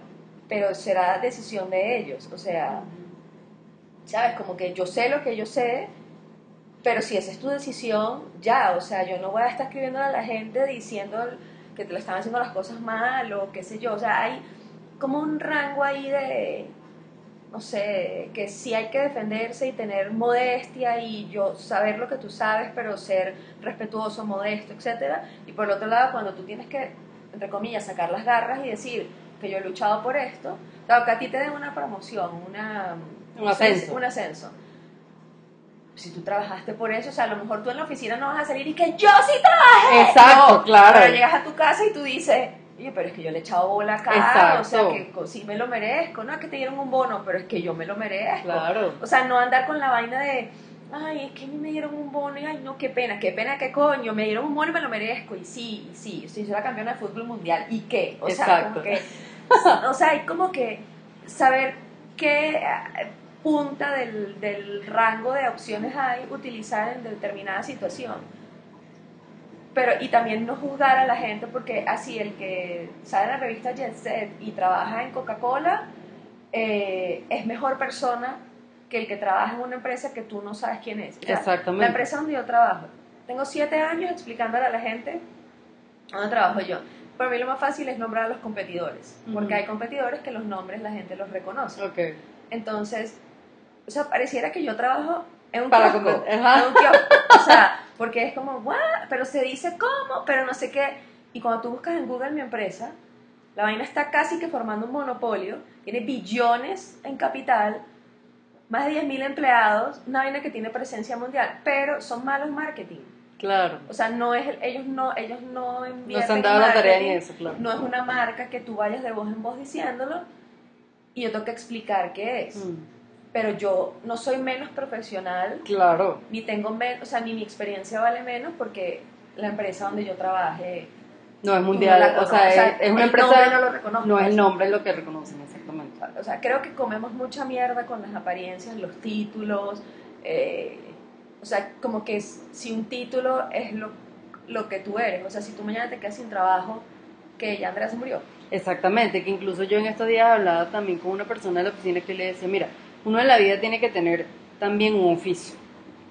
pero será decisión de ellos. O sea, ¿sabes? Como que yo sé lo que yo sé, pero si esa es tu decisión, ya, o sea, yo no voy a estar escribiendo a la gente diciendo que te le están haciendo las cosas mal o qué sé yo, o sea, hay como un rango ahí de, no sé, que sí hay que defenderse y tener modestia y yo saber lo que tú sabes, pero ser respetuoso, modesto, etcétera. Y por el otro lado, cuando tú tienes que, entre comillas, sacar las garras y decir que yo he luchado por esto, claro, que a ti te den una promoción, una, Un ascenso. un ascenso. Si tú trabajaste por eso, o sea, a lo mejor tú en la oficina no vas a salir y que yo sí trabajé. Exacto, No, claro. Pero llegas a tu casa y tú dices, oye, pero es que yo le he echado bola acá, Exacto. o sea, que sí me lo merezco, no es que te dieron un bono, pero es que yo me lo merezco. Claro. O sea, no andar con la vaina de, ay, es que a mí me dieron un bono y ay, no, qué pena, qué pena, qué coño, me dieron un bono y me lo merezco. Y sí, y sí, sí, soy la campeona de fútbol mundial. ¿Y qué? O sea, Exacto. como que, o sea, hay como que saber qué eh, punta del, del rango de opciones hay utilizar en determinada situación. Pero, y también no juzgar a la gente porque así el que sale en la revista Jet Set y trabaja en Coca-Cola, eh, es mejor persona que el que trabaja en una empresa que tú no sabes quién es. O sea, Exactamente. La empresa donde yo trabajo, tengo siete años explicándole a la gente dónde trabajo yo. Para mí lo más fácil es nombrar a los competidores, porque Ujú. hay competidores que los nombres la gente los reconoce. Ok. Entonces, o sea, pareciera que yo trabajo en un Para kiosco. comer-. En un kiosco. O sea, porque es como, ¿what? Pero se dice cómo, pero no sé qué. Y cuando tú buscas en Google mi empresa, la vaina está casi que formando un monopolio, tiene billones en capital, más de 10.000 empleados, una vaina que tiene presencia mundial, pero son malos marketing. Claro. O sea, no es, ellos no, ellos no No invierten se han dado la tarea en eso, claro. No es una marca que tú vayas de voz en voz diciéndolo y yo tengo que explicar qué es. Mm, Pero yo no soy menos profesional, Claro. ni tengo menos, o sea, ni mi experiencia vale menos porque la empresa donde yo trabaje No es mundial, no o sea, O sea, es, es una empresa. no lo reconozco, no es el nombre lo que reconocen, exactamente. O sea, creo que comemos mucha mierda con las apariencias, los títulos. eh, o sea, como que si un título es lo, lo que tú eres, o sea, si tú mañana te quedas sin trabajo, que ya Andrea se murió. Exactamente, que incluso yo en estos días hablaba también con una persona de la oficina que le decía, mira, uno en la vida tiene que tener también un oficio,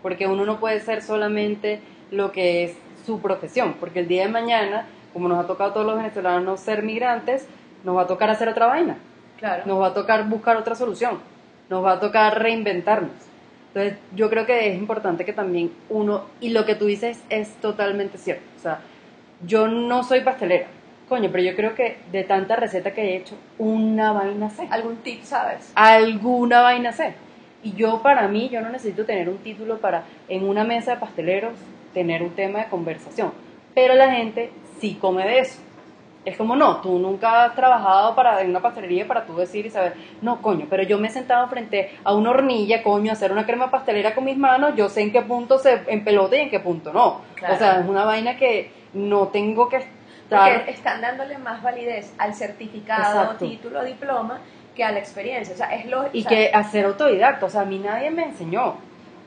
porque uno no puede ser solamente lo que es su profesión, porque el día de mañana, como nos ha tocado a todos los venezolanos ser migrantes, nos va a tocar hacer otra vaina, Claro. nos va a tocar buscar otra solución, nos va a tocar reinventarnos. Entonces, yo creo que es importante que también uno, y lo que tú dices es totalmente cierto, o sea, yo no soy pastelera, coño, pero yo creo que de tanta receta que he hecho, una vaina sé. ¿Algún tip, sabes? Alguna vaina sé. Y yo, para mí, yo no necesito tener un título para, en una mesa de pasteleros, tener un tema de conversación. Pero la gente sí come de eso. Es como, no, tú nunca has trabajado para, en una pastelería para tú decir y saber, no, coño, pero yo me he sentado frente a una hornilla, coño, a hacer una crema pastelera con mis manos, yo sé en qué punto se empelota y en qué punto no. Claro. O sea, es una vaina que no tengo que estar... Porque están dándole más validez al certificado, Exacto. título, diploma, que a la experiencia. O sea, es lo Y o sea, que hacer autodidacta, o sea, a mí nadie me enseñó.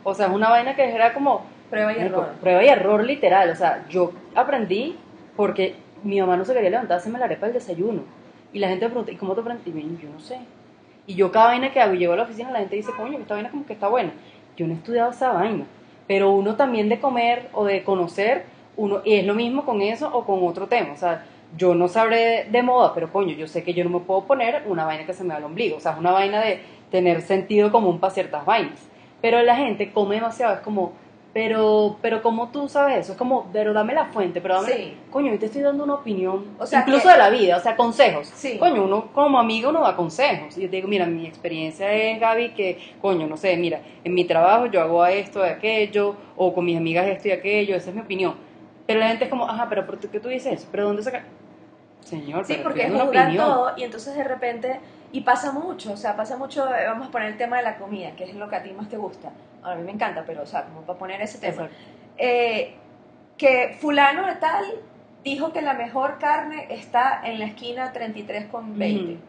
O sea, es una vaina que era como... prueba y error. Prueba y error literal. O sea, yo aprendí porque mi mamá no se quería levantar a hacerme la arepa del desayuno. Y la gente me pregunta, ¿y cómo te aprendí? Y yo, yo no sé. Y yo cada vaina que hago, llego a la oficina, la gente dice, coño, esta vaina como que está buena. Yo no he estudiado esa vaina. Pero uno también de comer o de conocer, uno, y es lo mismo con eso o con otro tema. O sea, yo no sabré de moda, pero coño, yo sé que yo no me puedo poner una vaina que se me va al ombligo. O sea, es una vaina de tener sentido común para ciertas vainas. Pero la gente come demasiado, es como, pero, pero como tú sabes eso, es como, pero dame la fuente, pero dame, Sí. coño, yo te estoy dando una opinión, O sea, incluso que- de la vida, o sea, consejos. Sí. Coño, uno como amigo uno da consejos. Yo te digo, mira, mi experiencia es, Gaby, que, coño, no sé, mira, en mi trabajo yo hago esto, aquello, o con mis amigas esto y aquello, esa es mi opinión. Pero la gente es como, ajá, pero ¿por qué tú dices eso? ¿Pero dónde saca? Señor, Sí, pero porque juzgan todo y entonces de repente, y pasa mucho, o sea, pasa mucho, eh, vamos a poner el tema de la comida, que es lo que a ti más te gusta. Ahora, a mí me encanta, pero, o sea, como para poner ese tema. Eh, que fulano de tal dijo que la mejor carne está en la esquina 33 con 20. Ujú.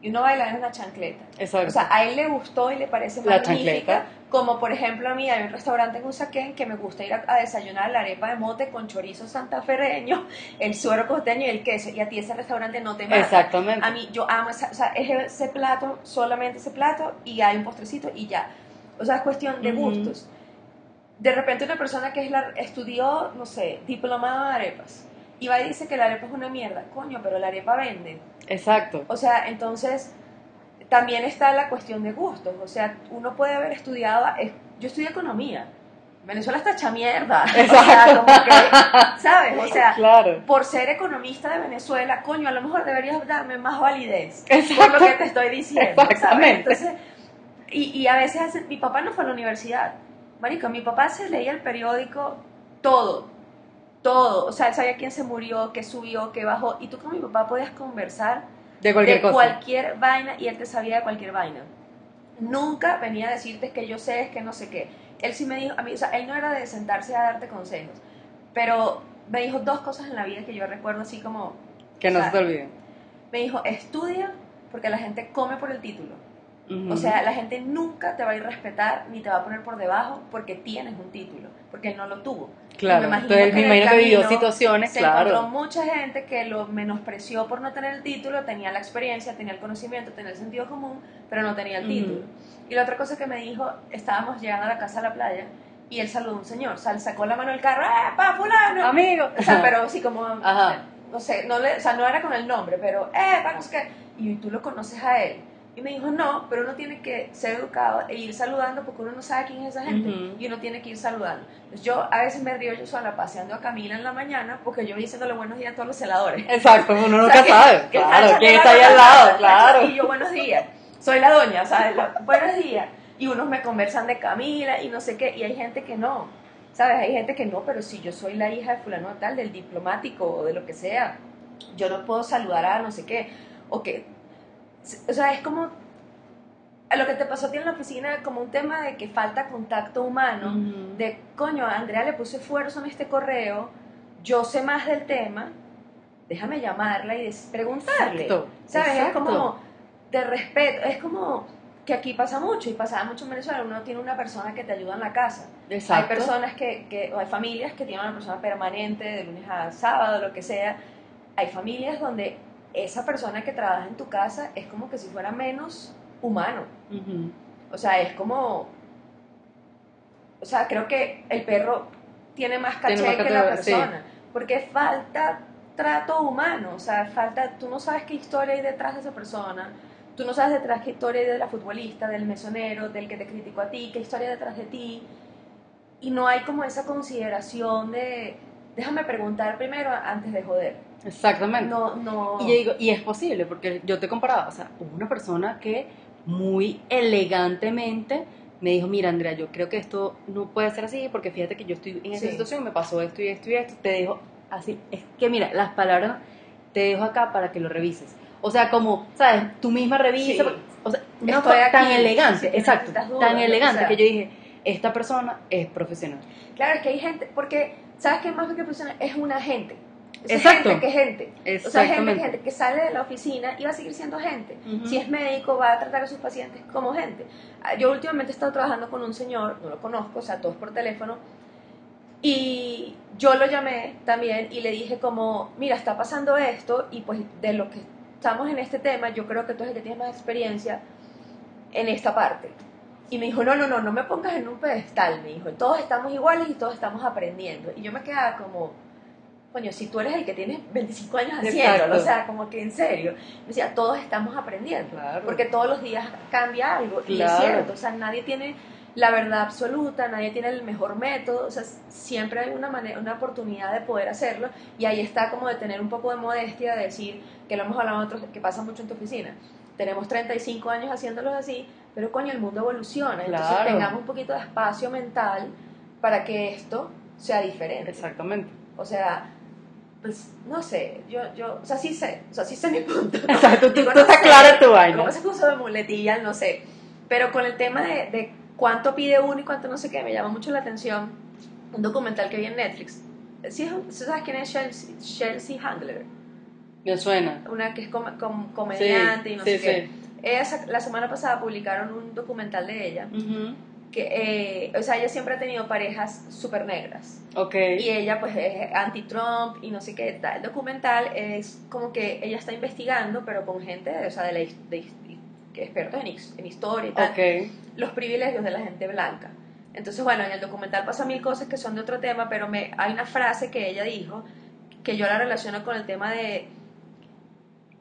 Y uno le da una chancleta. Exacto. O sea, a él le gustó y le parece La magnífica. chancleta. Como por ejemplo a mí hay un restaurante en Usaquén que me gusta ir a, a desayunar la arepa de mote con chorizo santafereño, [laughs] el suero costeño y el queso. Y a ti ese restaurante no te mata. Exactamente. A mí yo amo esa, o sea, es ese plato, solamente ese plato y hay un postrecito y ya. O sea, es cuestión de gustos. De repente una persona que es la, estudió, no sé, diplomado de arepas y va y dice que la arepa es una mierda. Coño, pero la arepa vende. Exacto. O sea, entonces también está la cuestión de gustos. O sea, uno puede haber estudiado, es- yo estudié economía. Venezuela está hecha mierda. [laughs] O sea, como que, ¿sabes? O sea, Claro. por ser economista de Venezuela, coño, a lo mejor deberías darme más validez Exacto. por lo que te estoy diciendo. ¿sabes? Exactamente. Entonces, y, y a veces mi papá no fue a la universidad. Marico, mi papá se leía el periódico todo, todo. O sea, él sabía quién se murió, qué subió, qué bajó. Y tú con mi papá podías conversar De cualquier de cosa. cualquier vaina y él te sabía de cualquier vaina. Nunca venía a decirte que yo sé, es que no sé qué. Él sí me dijo, a mí, o sea, él no era de sentarse a darte consejos, pero me dijo dos cosas en la vida que yo recuerdo así como, Que no sea, se te olvide. me dijo, estudia porque la gente come por el título. O sea, la gente nunca te va a ir a respetar ni te va a poner por debajo porque tienes un título, porque él no lo tuvo. Claro, me imagino entonces que me en el imagino que vivió situaciones, Se claro. encontró mucha gente que lo menospreció por no tener el título, tenía la experiencia, tenía el conocimiento, tenía el sentido común, pero no tenía el título. Y la otra cosa que me dijo, estábamos llegando a la casa a la playa y él saludó a un señor, o sea, sacó la mano del carro, ¡eh, pa, fulano! Amigo. O sea, pero sí como, Ajá. no sé, no le, o sea, no era con el nombre, pero, ¡eh, pa, no sé qué! Y tú lo conoces a él. Y me dijo, no, pero uno tiene que ser educado e ir saludando porque uno no sabe quién es esa gente y uno tiene que ir saludando. Entonces, yo a veces me río yo sola paseando a Camila en la mañana porque yo voy diciéndole buenos días a todos los celadores. Exacto, uno [laughs] O nunca sea, que- sabe. que claro, Nacha quién está ahí al lado, claro. Y yo, buenos días. Soy la doña, ¿sabes? Buenos días. Y unos me conversan de Camila y no sé qué. Y hay gente que no. ¿Sabes? Hay gente que no, pero si yo soy la hija de fulano tal, del diplomático o de lo que sea, yo no puedo saludar a no sé qué. O que... O sea, es como... A lo que te pasó a ti en la oficina, como un tema de que falta contacto humano Ujú. de coño, a Andrea le puse esfuerzo en este correo, yo sé más del tema, déjame llamarla y preguntarle. Exacto, ¿Sabes? Es exacto. como de respeto, es como que aquí pasa mucho y pasaba mucho en Venezuela, uno tiene una persona que te ayuda en la casa. Exacto. Hay personas que, que, o hay familias que tienen una persona permanente de lunes a sábado, lo que sea. Hay familias donde esa persona que trabaja en tu casa es como que si fuera menos humano. O sea, es como. O sea, creo que el perro tiene más caché Tiene más que la sí. persona. Porque falta trato humano. O sea, falta. Tú no sabes qué historia hay detrás de esa persona. Tú no sabes detrás qué historia hay de la futbolista, del mesonero, del que te criticó a ti, qué historia hay detrás de ti. Y no hay como esa consideración de. Déjame preguntar primero antes de joder. Exactamente. No, no. Y yo digo, y es posible, porque yo te comparaba, o sea, hubo una persona que muy elegantemente me dijo, mira Andrea, yo creo que esto no puede ser así, porque fíjate que yo estoy en esta Sí. situación, me pasó esto y esto y esto, te dejo así, es que mira, las palabras te dejo acá para que lo revises. O sea, como, ¿sabes? Tú misma revisas, Sí. o sea, Estoy cosa tan elegante, si exacto, dudas, tan elegante sea. que yo dije, esta persona es profesional. Claro, es que hay gente, porque, ¿sabes qué más que persona? Es una gente. Es Exacto. gente que gente. O sea, gente, que gente que sale de la oficina y va a seguir siendo gente. Ujú. Si es médico, va a tratar a sus pacientes como gente. Ah, Yo últimamente he estado trabajando con un señor, no lo conozco, o sea, todos por teléfono, y yo lo llamé también y le dije como, mira, está pasando esto y pues de lo que estamos en este tema, yo creo que tú eres el que tienes más experiencia en esta parte. Y me dijo, no, no, no, no me pongas en un pedestal, me dijo, todos estamos iguales y todos estamos aprendiendo. Y yo me quedaba como, coño, si tú eres el que tienes 25 años haciéndolo, Exacto. o sea, como que en serio. Me decía, todos estamos aprendiendo. Claro. Porque todos los días cambia algo. Y es Claro. cierto, o sea, nadie tiene la verdad absoluta, nadie tiene el mejor método, o sea, siempre hay una, manera, una oportunidad de poder hacerlo. Y ahí está como de tener un poco de modestia, de decir, que lo hemos hablado otros, que pasa mucho en tu oficina. Tenemos 35 años haciéndolos así, pero coño, el mundo evoluciona. Entonces Claro. tengamos un poquito de espacio mental para que esto sea diferente. Exactamente. O sea, pues no sé, yo, yo, o sea, sí sé, o sea, sí sé mi punto. [laughs] Exacto, tú, Digo, tú no estás clara tu vaina. ¿Cómo se puso de muletilla? No sé. Pero con el tema de, de cuánto pide uno y cuánto no sé qué, me llama mucho la atención un documental que vi en Netflix. ¿Sí, es- ¿Sabes quién es Chelsea, Chelsea Handler? Me suena. Una que es com- com- comediante y no sí, sé qué. Ella la semana pasada publicaron un documental de ella. sí. Ujú. Que, eh, o sea, ella siempre ha tenido parejas súper negras. Ok. Y ella pues es anti-Trump y no sé qué tal. El documental es como que ella está investigando, pero con gente, o sea, de la, de que expertos en, en historia y tal, Ok. los privilegios de la gente blanca. Entonces, bueno, en el documental pasa mil cosas que son de otro tema, pero me, hay una frase que ella dijo que yo la relaciono con el tema de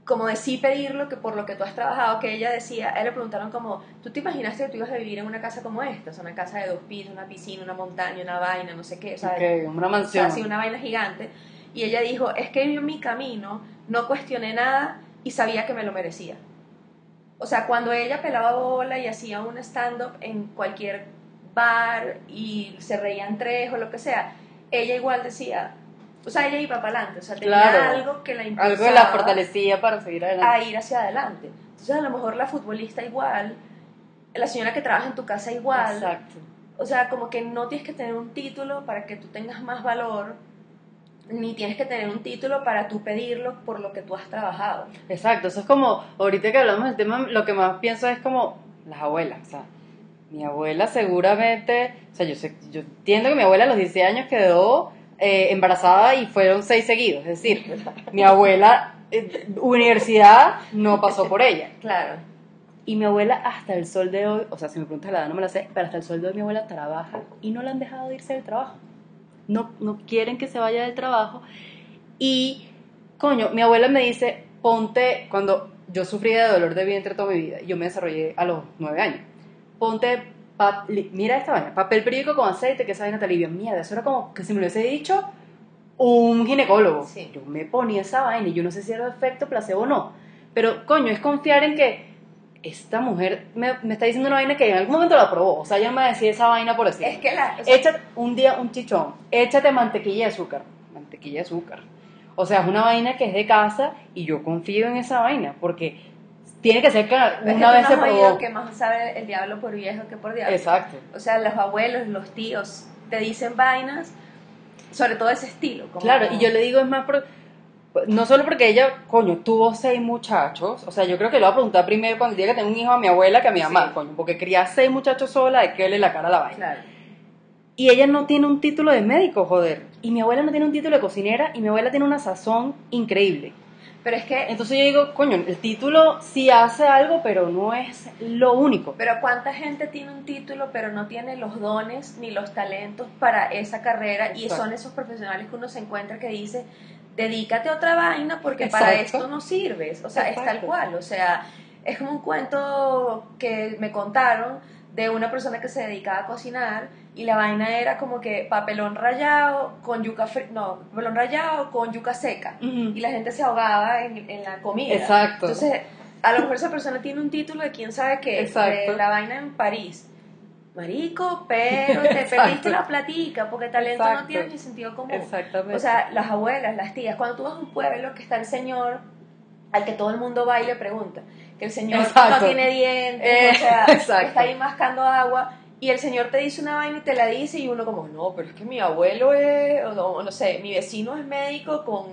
como de sí pedir lo que por lo que tú has trabajado, que ella decía, a él le preguntaron como, ¿tú te imaginaste que tú ibas a vivir en una casa como esta? O sea, una casa de dos pisos, una piscina, una montaña, una vaina, no sé qué, o sea, una o mansión. sea, así una vaina gigante. Y ella dijo, es que yo en mi camino no cuestioné nada y sabía que me lo merecía. O sea, cuando ella pelaba bola y hacía un stand-up en cualquier bar y se reían tres o lo que sea, ella igual decía, o sea, ella iba para adelante, o sea, tenía Claro. algo que la impulsaba Algo la fortalecía para seguir adelante. a ir hacia adelante. Entonces, a lo mejor la futbolista igual, la señora que trabaja en tu casa igual, Exacto. o sea, como que no tienes que tener un título para que tú tengas más valor, ni tienes que tener un título para tú pedirlo por lo que tú has trabajado. Exacto, eso es como, ahorita que hablamos del tema, lo que más pienso es como, las abuelas, o sea, mi abuela seguramente, o sea, yo, sé, yo entiendo que mi abuela a los 16 años quedó eh, embarazada y fueron seis seguidos, es decir, mi abuela, eh, universidad no pasó por ella. Claro. Y mi abuela hasta el sol de hoy, o sea, si me preguntas la edad no me la sé, pero hasta el sol de hoy mi abuela trabaja y no la han dejado de irse del trabajo. No, no quieren que se vaya del trabajo. Y, coño, mi abuela me dice, ponte, cuando yo sufrí de dolor de vientre toda mi vida, yo me desarrollé a los nueve años, ponte, pa- mira esta vaina, papel periódico con aceite, que esa vaina te alivia. Mierda, eso era como que si me lo hubiese dicho un ginecólogo. Sí. Yo me ponía esa vaina y yo no sé si era efecto placebo o no. Pero, coño, es confiar en que esta mujer me, me está diciendo una vaina que en algún momento la probó. O sea, ella me decía esa vaina por decir. Es que la. o sea, Échate un día un chichón, échate mantequilla de azúcar. Mantequilla de azúcar. O sea, es una vaina que es de casa y yo confío en esa vaina porque tiene que ser que una vez se probó. que más sabe el diablo por viejo que por diablo. Exacto. O sea, los abuelos, los tíos te dicen vainas, sobre todo ese estilo. como- Claro, y yo le digo es más por, no solo porque ella, coño, tuvo seis muchachos, o sea, yo creo que lo voy a preguntar primero cuando el día que tengo un hijo a mi abuela que a mi mamá, Sí. coño, porque criar seis muchachos sola hay que verle la cara a la vaina. Claro. Y ella no tiene un título de médico, joder. Y mi abuela no tiene un título de cocinera y mi abuela tiene una sazón increíble. Pero es que. Entonces yo digo, coño, el título sí hace algo, pero no es lo único. Pero cuánta gente tiene un título pero no tiene los dones ni los talentos para esa carrera y son esos profesionales que uno se encuentra que dice, dedícate a otra vaina porque para esto no sirves. O sea, es tal cual. O sea, es como un cuento que me contaron de una persona que se dedicaba a cocinar y la vaina era como que papelón rallado con yuca no, papelón rallado con yuca seca y la gente se ahogaba en, en la comida. Exacto. Entonces, a lo mejor esa persona tiene un título de quién sabe qué, Exacto. de la vaina en París. Marico, pero te perdiste la platica porque talento no tiene ni sentido común. Exactamente. O sea, las abuelas, las tías, cuando tú vas a un pueblo que está el señor al que todo el mundo va y le pregunta, que el señor Exacto. no tiene dientes, Eh, o sea, [laughs] exacto. está ahí mascando agua y el señor te dice una vaina y te la dice y uno como, no, pero es que mi abuelo es, o no, no sé, mi vecino es médico con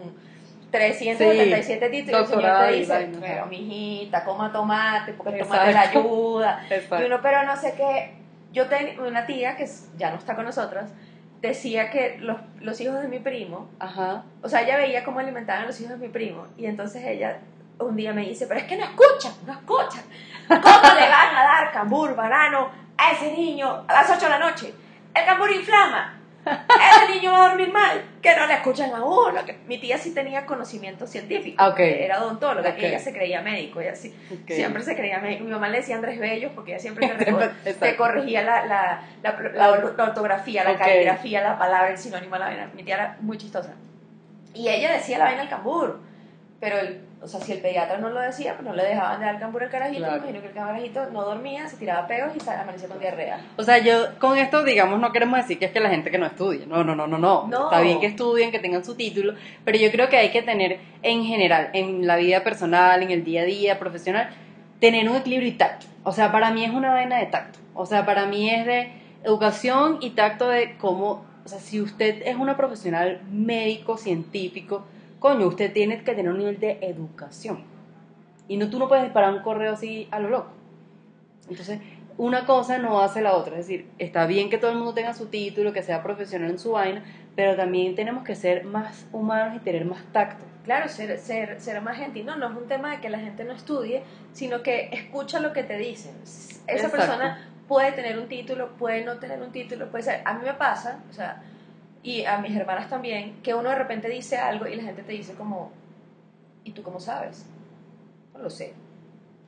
377 títulos y el señor te dice, vaina, pero mijita, coma tomate porque el tomate la ayuda. [laughs] Exacto. Y uno, pero no sé qué. Yo tenía una tía que ya no está con nosotras, decía que los, los hijos de mi primo, Ajá. o sea, ella veía cómo alimentaban a los hijos de mi primo, y entonces ella un día me dice, pero es que no escuchan, no escuchan. ¿Cómo le van a dar cambur, banano a ese niño a las 8 de la noche? El cambur inflama. Ese niño va a dormir mal. Que no le escuchan a uno. Mi tía sí tenía conocimiento científico. Ah, ok. Era odontóloga. Ok. Y ella se creía médico. Ella sí. Siempre se creía médico. Mi mamá le decía Andrés Bello porque ella siempre [laughs] te corregía la, la, la, la- la ortografía, la caligrafía, la palabra, el sinónimo, la vaina. Mi tía era muy chistosa. Y ella decía la vaina al cambur. Pero, el, o sea, si el pediatra no lo decía, pues no le dejaban de dar cambur al carajito. Claro. Imagino que el carajito no dormía, se tiraba peos y amanecía con diarrea. O sea, yo con esto, digamos, no queremos decir que es que la gente que no estudie. No, no, no, no, no. No. Está bien que estudien, que tengan su título, pero yo creo que hay que tener en general, en la vida personal, en el día a día, profesional, tener un equilibrio y tacto. O sea, para mí es una vaina de tacto. O sea, para mí es de educación y tacto de cómo, o sea, si usted es una profesional médico, científico, coño, usted tiene que tener un nivel de educación. Y no, tú no puedes disparar un correo así a lo loco. Entonces, una cosa no hace la otra. Es decir, está bien que todo el mundo tenga su título, que sea profesional en su vaina, pero también tenemos que ser más humanos y tener más tacto. Claro, ser, ser, ser más gentil. No, no es un tema de que la gente no estudie, sino que escucha lo que te dicen. Esa Exacto. persona puede tener un título, puede no tener un título, puede ser. A mí me pasa, o sea, y a mis hermanas también, que uno de repente dice algo y la gente te dice como, ¿y tú cómo sabes? No lo sé.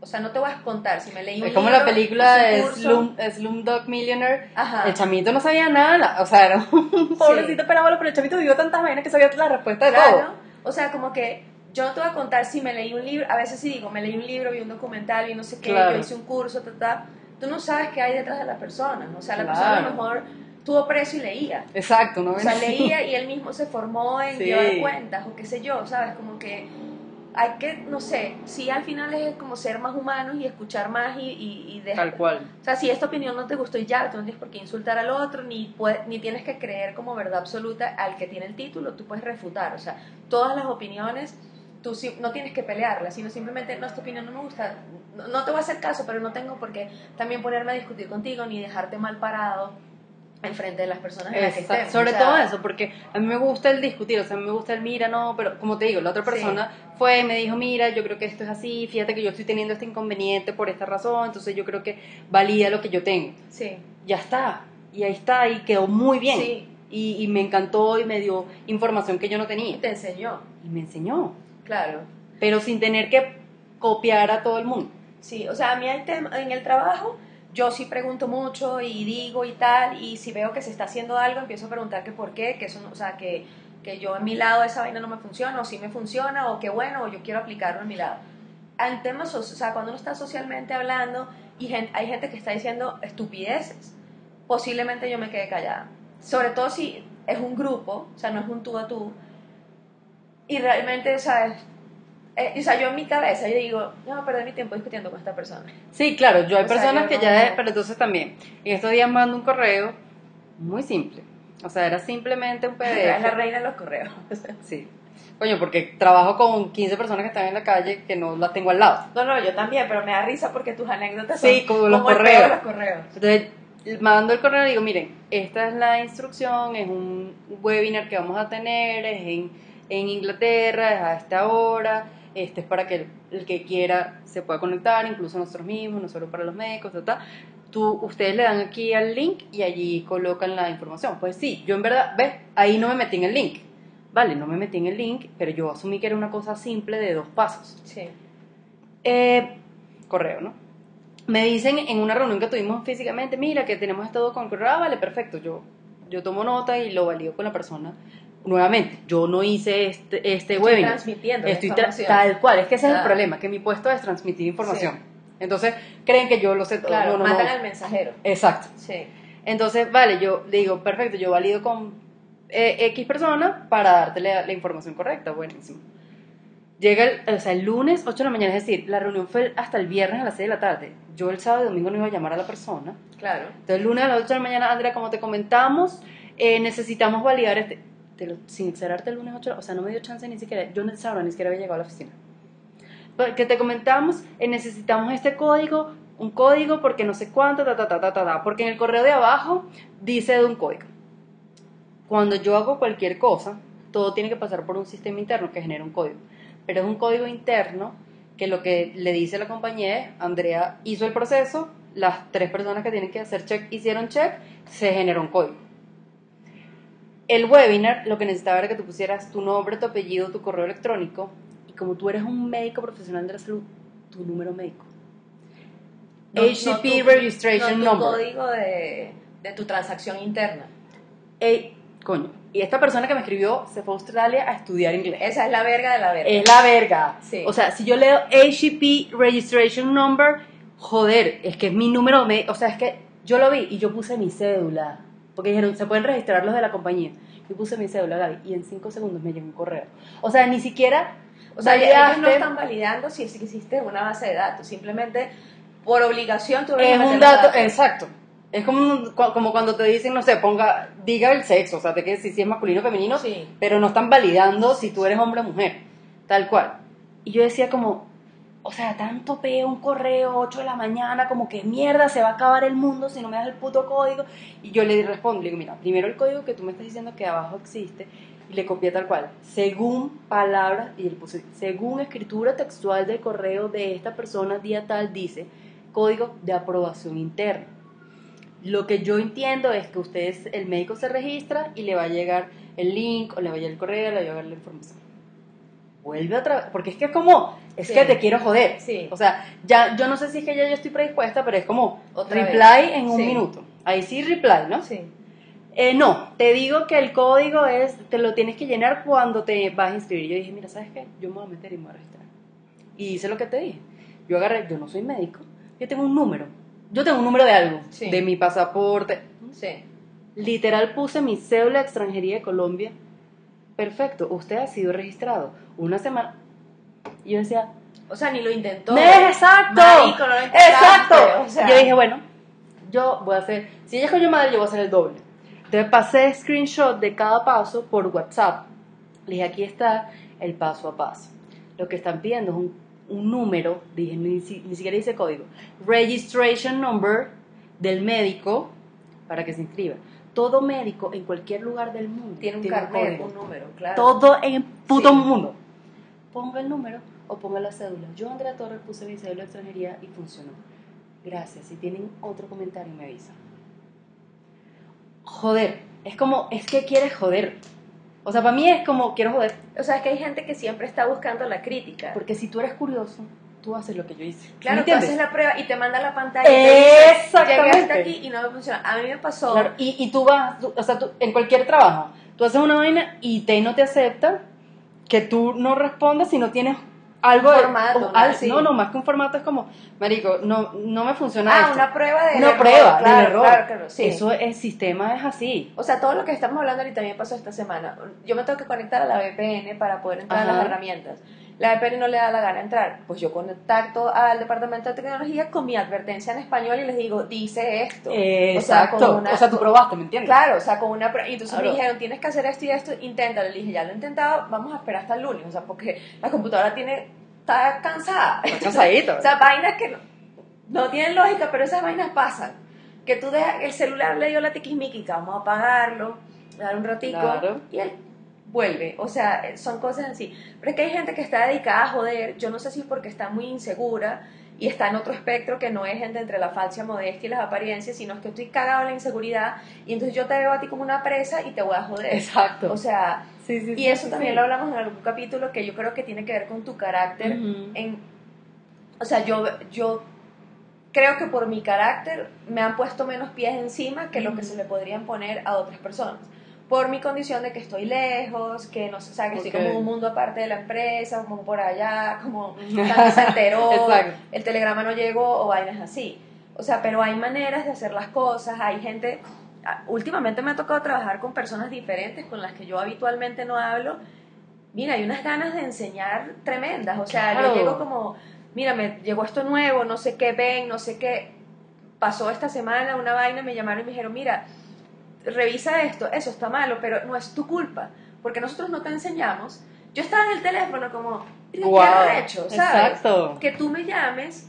O sea, no te voy a contar si me leí un Es como libro, la película de. Slum, Slumdog Millionaire. Ajá. El chamito no sabía nada, o sea, era un [laughs] pobrecito pelábolo, pero el chamito vio tantas vainas que sabía la respuesta de Claro. todo. O sea, como que yo no te voy a contar si me leí un libro, a veces sí digo, me leí un libro, vi un documental, vi no sé qué, Claro. yo hice un curso, ta, ta. Tú no sabes qué hay detrás de la persona. O sea, la Claro. persona a lo mejor tuvo precio y leía. Exacto, ¿no? O sea, [laughs] leía y él mismo se formó en Sí. llevar cuentas o qué sé yo, ¿sabes? Como que hay que, no sé, sí al final es como ser más humanos y escuchar más y, y, y dejar- Tal cual. o sea, si esta opinión no te gustó y ya, tú no tienes por qué insultar al otro, ni, puede- ni tienes que creer como verdad absoluta al que tiene el título, tú puedes refutar. O sea, todas las opiniones, tú no tienes que pelearla, sino simplemente, no, esta opinión no me gusta, no, no te voy a hacer caso, pero no tengo por qué también ponerme a discutir contigo ni dejarte mal parado en frente de las personas en las que estemos. Sobre o sea, todo eso, porque a mí me gusta el discutir, o sea, a mí me gusta el mira, no, pero como te digo, la otra Sí. persona fue, me dijo, mira, yo creo que esto es así, fíjate que yo estoy teniendo este inconveniente por esta razón, entonces yo creo que valida lo que yo tengo. Sí, Ya está, y ahí está, y quedó muy bien. Sí. Y, y me encantó y me dio información que yo no y tenía. te enseñó, Y me enseñó, claro. pero sin tener que copiar a todo el mundo. Sí, o sea, a mí hay tema, en el trabajo yo sí pregunto mucho y digo y tal, y si veo que se está haciendo algo, empiezo a preguntar que por qué, que eso, o sea, que, que yo en mi lado esa vaina no me funciona, o si me funciona, o que bueno, o yo quiero aplicarlo en mi lado. En temas, o sea, cuando uno está socialmente hablando y gen- hay gente que está diciendo estupideces, posiblemente yo me quede callada. Sobre todo si es un grupo, o sea, no es un tú a tú, y realmente, ¿sabes? Eh, o sea, yo en mi cabeza yo digo, no voy a perder mi tiempo discutiendo con esta persona. Sí, claro, yo hay O sea, personas yo que no- ya, pero entonces también, en estos días mando un correo muy simple. O sea, era simplemente un [laughs] Es la PDF. reina de los correos. [laughs] Sí. Coño, porque trabajo con 15 personas que están en la calle que no las tengo al lado. No, no, yo también, pero me da risa porque tus anécdotas Sí, son como los el correos. de los correos. Entonces, mando el correo y digo, miren, esta es la instrucción, es un webinar que vamos a tener, es en, en Inglaterra, es a esta hora, este es para que el, el que quiera se pueda conectar, incluso nosotros mismos, no solo para los médicos, ta, ta. Tú, ustedes le dan aquí al link y allí colocan la información. Pues sí, yo en verdad, ves, ahí no me metí en el link. Vale, no me metí en el link, pero yo asumí que era una cosa simple de dos pasos. Sí. Eh, correo, ¿no? Me dicen en una reunión que tuvimos físicamente, mira, que tenemos todo con correo, ah, vale, perfecto, yo, yo tomo nota y lo valido con la persona. Nuevamente, yo no hice este, este Estoy webinar. transmitiendo Estoy tra- información. tal cual, es que ese es el problema, que mi puesto es transmitir información. Entonces, creen que yo lo sé todo. Claro, No, no, matan no. al mensajero. Exacto. Sí. Entonces, vale, yo le digo, perfecto, yo valido con eh, X persona para darte la, la información correcta, buenísimo. Llega el, o sea, el lunes 8 de la mañana, es decir, la reunión fue hasta el viernes a las 6 de la tarde. Yo el sábado y domingo no iba a llamar a la persona. Claro. Entonces, el lunes a las 8 de la mañana, Andrea, como te comentamos, eh, necesitamos validar este. Sin cerrarte el lunes 8, o sea, no me dio chance ni siquiera. Yo esa hora ni siquiera había llegado a la oficina. Que te comentamos, eh, necesitamos este código, un código porque no sé cuánto, ta, ta, ta, ta, ta, ta, porque en el correo de abajo dice de un código. Cuando yo hago cualquier cosa, todo tiene que pasar por un sistema interno que genera un código. Pero es un código interno que lo que le dice la compañía es, Andrea hizo el proceso, las tres personas que tienen que hacer check hicieron check, se generó un código. El webinar lo que necesitaba era que tú pusieras tu nombre, tu apellido, tu correo electrónico y como tú eres un médico profesional de la salud, tu número médico. No- HCP no tu- Registration no tu Number. código de, de tu transacción interna. Ey, coño. Y esta persona que me escribió se fue a Australia a estudiar inglés. Esa es la verga de la verga. Es la verga. Sí. O sea, si yo leo HCP Registration Number, joder, es que es mi número, me- o sea, es que yo lo vi y yo puse mi cédula. Porque dijeron, se pueden registrar los de la compañía. Yo puse mi cédula, Gaby, y en cinco segundos me llegó un correo. O sea, ni siquiera O sea, ellos no están validando si existe una base de datos. Simplemente, por obligación, tú es un dato, exacto. Es como, como cuando te dicen, no sé, ponga, diga el sexo, o sea, te que si, si es masculino o femenino, Sí. pero no están validando si tú eres hombre o mujer, tal cual. Y yo decía como, o sea, tanto peo un correo 8 de la mañana, como que mierda, se va a acabar el mundo si no me das el puto código. Y yo le respondo, le digo, mira, primero el código que tú me estás diciendo que abajo existe, y le copié tal cual, según palabras, y según escritura textual del correo de esta persona, día tal, dice, código de aprobación interna. Lo que yo entiendo es que ustedes, el médico se registra y le va a llegar el link o le va a llegar el correo, le va a llegar la información. Vuelve otra vez, porque es que es como, es Sí. que te quiero joder. Sí. O sea, ya, yo no sé si es que ya yo estoy predispuesta, pero es como Otra vez. reply en un Sí. minuto. Ahí sí reply, ¿no? Sí. Eh, no, te digo que el código es, te lo tienes que llenar cuando te vas a inscribir. Yo dije, mira, ¿sabes qué? Yo me voy a meter y me voy a registrar. Y hice lo que te dije. Yo agarré, yo no soy médico, yo tengo un número. Yo tengo un número de algo, Sí. de mi pasaporte. Sí. Literal puse mi cédula de extranjería de Colombia. Perfecto, usted ha sido registrado. Una semana. Y yo decía, O sea, ni lo intentó. ¡Me- exacto! Marico, no lo intentaste, ¡Exacto! o sea. Yo dije, bueno, yo voy a hacer, si ella es coño madre, yo voy a hacer el doble. Entonces pasé screenshot de cada paso por WhatsApp. Le dije, aquí está el paso a paso. lo que están pidiendo es un, un número, dije, ni siquiera dice código, registration number del médico para que se inscriba. Todo médico en cualquier lugar del mundo Tiene un un carnet, un número, claro. Todo en el puto Sí. mundo. Ponga el número o ponga la cédula. Yo, Andrea Torres, puse mi cédula de extranjería y funcionó. Gracias. Si tienen otro comentario, me avisan. Joder. Es como, es que quieres joder. O sea, para mí es como, quiero joder. O sea, es que hay gente que siempre está buscando la crítica. Porque si tú eres curioso, tú haces lo que yo hice. Claro, ¿Me tú haces la prueba y te manda la pantalla y te dice, Exactamente. aquí y no me funciona. A mí me pasó, Claro, y, y tú vas, tú- o sea, tú, en cualquier trabajo, tú haces una vaina y te no te acepta que tú no respondas si no tienes algo Un de- formato, o ¿no? al- Sí. no, no, más que un formato es como, marico, no, no me funciona ah, esto. una prueba de Una prueba claro, del error. Claro, claro, sí. Eso, el sistema es así. O sea, todo lo que estamos hablando ahorita también pasó esta semana. Yo me tengo que conectar a la VPN para poder entrar a Ajá. las herramientas. La VPN no le da la gana entrar. Pues yo contacto al departamento de tecnología con mi advertencia en español y les digo, dice esto. Exacto. O sea, con una- o sea, tú probaste, ¿me entiendes? Claro, o sea, con una... Y entonces Claro. me dijeron, tienes que hacer esto y esto, inténtalo. Le dije, ya lo he intentado, vamos a esperar hasta el lunes. O sea, porque la computadora tiene... Está cansada. Estás cansadito. [laughs] O sea, vainas que no, no tienen lógica, pero esas vainas pasan. Que tú dejas, el celular le dio la tiquismiquica, vamos a apagarlo, dar un ratico Claro. y él vuelve. O sea, son cosas así. Pero es que hay gente que está dedicada a joder, yo no sé si porque está muy insegura y está en otro espectro que no es el de entre la falsa modestia y las apariencias, sino es que estoy cagado en la inseguridad y entonces yo te veo a ti como una presa y te voy a joder. Exacto. O sea, sí, sí, y sí, eso también lo hablamos en algún capítulo que yo creo que tiene que ver con tu carácter en, o sea, yo, yo creo que por mi carácter me han puesto menos pies encima que lo que se le podrían poner a otras personas. Por mi condición de que estoy lejos, que no sé, o sea, que estoy como un mundo aparte de la empresa, como por allá, como [laughs] nadie se enteró, el telegrama no llegó o vainas así. O sea, pero hay maneras de hacer las cosas, hay gente... Últimamente me ha tocado trabajar con personas diferentes con las que yo habitualmente no hablo. Mira, hay unas ganas de enseñar tremendas. O sea, Claro. yo llego como, mira, me llegó esto nuevo, no sé qué ven, no sé qué. Pasó esta semana una vaina, me llamaron y me dijeron, mira, revisa esto, eso está malo, pero no es tu culpa, porque nosotros no te enseñamos. Yo estaba en el teléfono como, Guau, qué arrecho, ¿sabes? Exacto. Que tú me llames,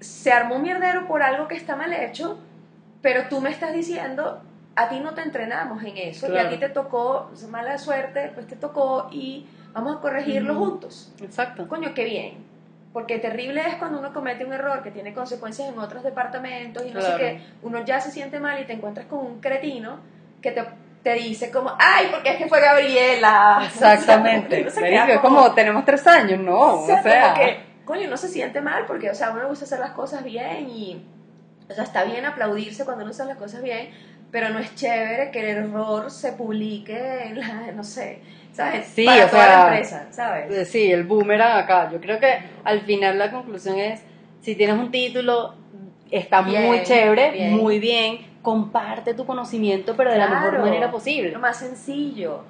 se armó un mierdero por algo que está mal hecho, pero tú me estás diciendo, a ti no te entrenamos en eso, y Claro. a ti te tocó, mala suerte, pues te tocó y vamos a corregirlo juntos. Exacto. Coño, qué bien. Porque terrible es cuando uno comete un error que tiene consecuencias en otros departamentos y no Claro. sé qué. Uno ya se siente mal y te encuentras con un cretino que te, te dice como, ay, porque es que fue Gabriela. Exactamente. O [laughs] sea, uno se Marico, queda es como tenemos tres años, no. o sea, o sea, como que, coño, uno se siente mal porque, o sea, uno le gusta hacer las cosas bien y, o sea, está bien aplaudirse cuando uno hace las cosas bien, pero no es chévere que el error se publique en la, no sé, ¿sabes? Sí, Para o toda sea, la empresa, ¿sabes? Eh, Sí, el boomerang acá. Yo creo que al final la conclusión es, si tienes un título, está Bien, muy chévere, bien. muy bien, comparte tu conocimiento, pero de la mejor manera posible. Lo más sencillo.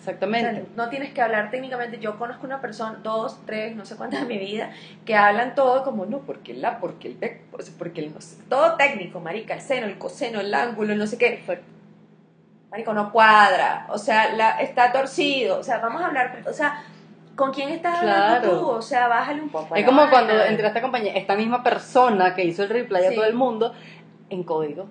O sea, Exactamente. no tienes que hablar técnicamente. Yo conozco una persona, dos, tres, no sé cuántas en mi vida, que hablan todo como, no, porque la, porque el bec, porque el no sé, todo técnico, marica, el seno, el coseno, el ángulo, el no sé qué. Marico, no cuadra, o sea, la, está torcido, o sea, vamos a hablar, o sea, ¿con quién estás hablando Claro. tú? O sea, bájale un poco. Es como cuando entré a esta compañía, esta misma persona que hizo el reply a todo el mundo en código.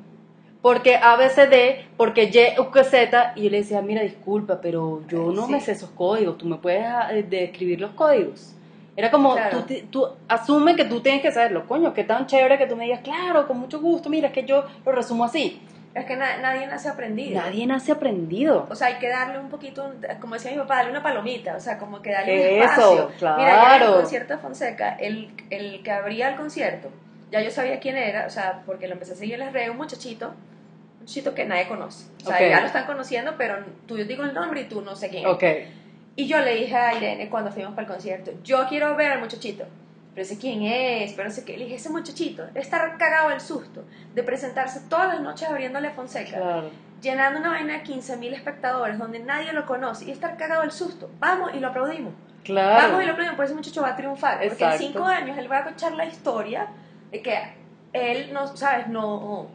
Porque ABCD, porque Y, U, Z, y yo le decía, mira, disculpa, pero yo no Sí. me sé esos códigos, tú me puedes ah, describir los códigos. Era como, Claro. tú, tú asume que tú tienes que saberlo, coño, qué tan chévere que tú me digas, claro, con mucho gusto, mira, es que yo lo resumo así. Es que na- nadie nace aprendido. Nadie nace aprendido. O sea, hay que darle un poquito, como decía mi papá, darle una palomita, o sea, como que darle un Eso, espacio. claro. Mira, en el concierto de Fonseca, el, el que abría el concierto, ya yo sabía quién era, o sea, porque lo empecé a seguir en las redes, un muchachito, un muchachito que nadie conoce. O sea, Ok. ya lo están conociendo, pero tú yo digo el nombre y tú no sé quién es. Ok. Y yo le dije a Irene cuando fuimos para el concierto, yo quiero ver al muchachito. Pero sé quién es, pero no sé qué. Le dije, ese muchachito debe estar cagado del susto de presentarse todas las noches abriéndole a Fonseca Claro. llenando una vaina de 15.000 espectadores donde nadie lo conoce y estar cagado del susto. Vamos y lo aplaudimos. Claro. Vamos y lo aplaudimos, pues ese muchacho va a triunfar. Porque en Exacto. cinco años él va a escuchar la historia de que él no, ¿sabes? No.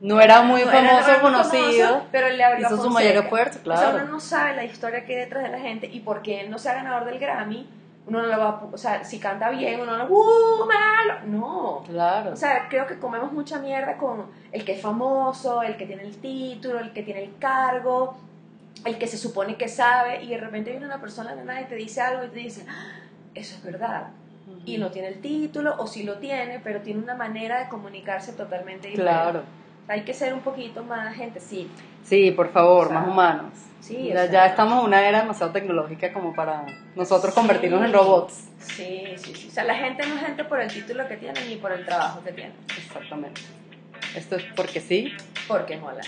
No era muy no famoso, era conocido. famoso, pero él le abrió hizo su mayor esfuerzo, O sea, claro. uno no sabe la historia que hay detrás de la gente y porque él no sea ganador del Grammy, uno no lo va a, o sea, si canta bien, uno no, ¡uh, malo! No. Claro. O sea, creo que comemos mucha mierda con el que es famoso, el que tiene el título, el que tiene el cargo, el que se supone que sabe, y de repente viene una persona de nada y te dice algo y te dice, "Ah, eso es verdad. Y no tiene el título, o sí lo tiene, pero tiene una manera de comunicarse totalmente diferente. Claro. Hay que ser un poquito más gente, sí. Sí, por favor, O sea, más humanos. Sí, ya, o ya estamos en una era demasiado tecnológica como para nosotros Sí. convertirnos en robots. Sí, sí, sí. O sea, la gente no es gente por el título que tiene ni por el trabajo que tiene. Exactamente. Esto es porque sí. Porque mola.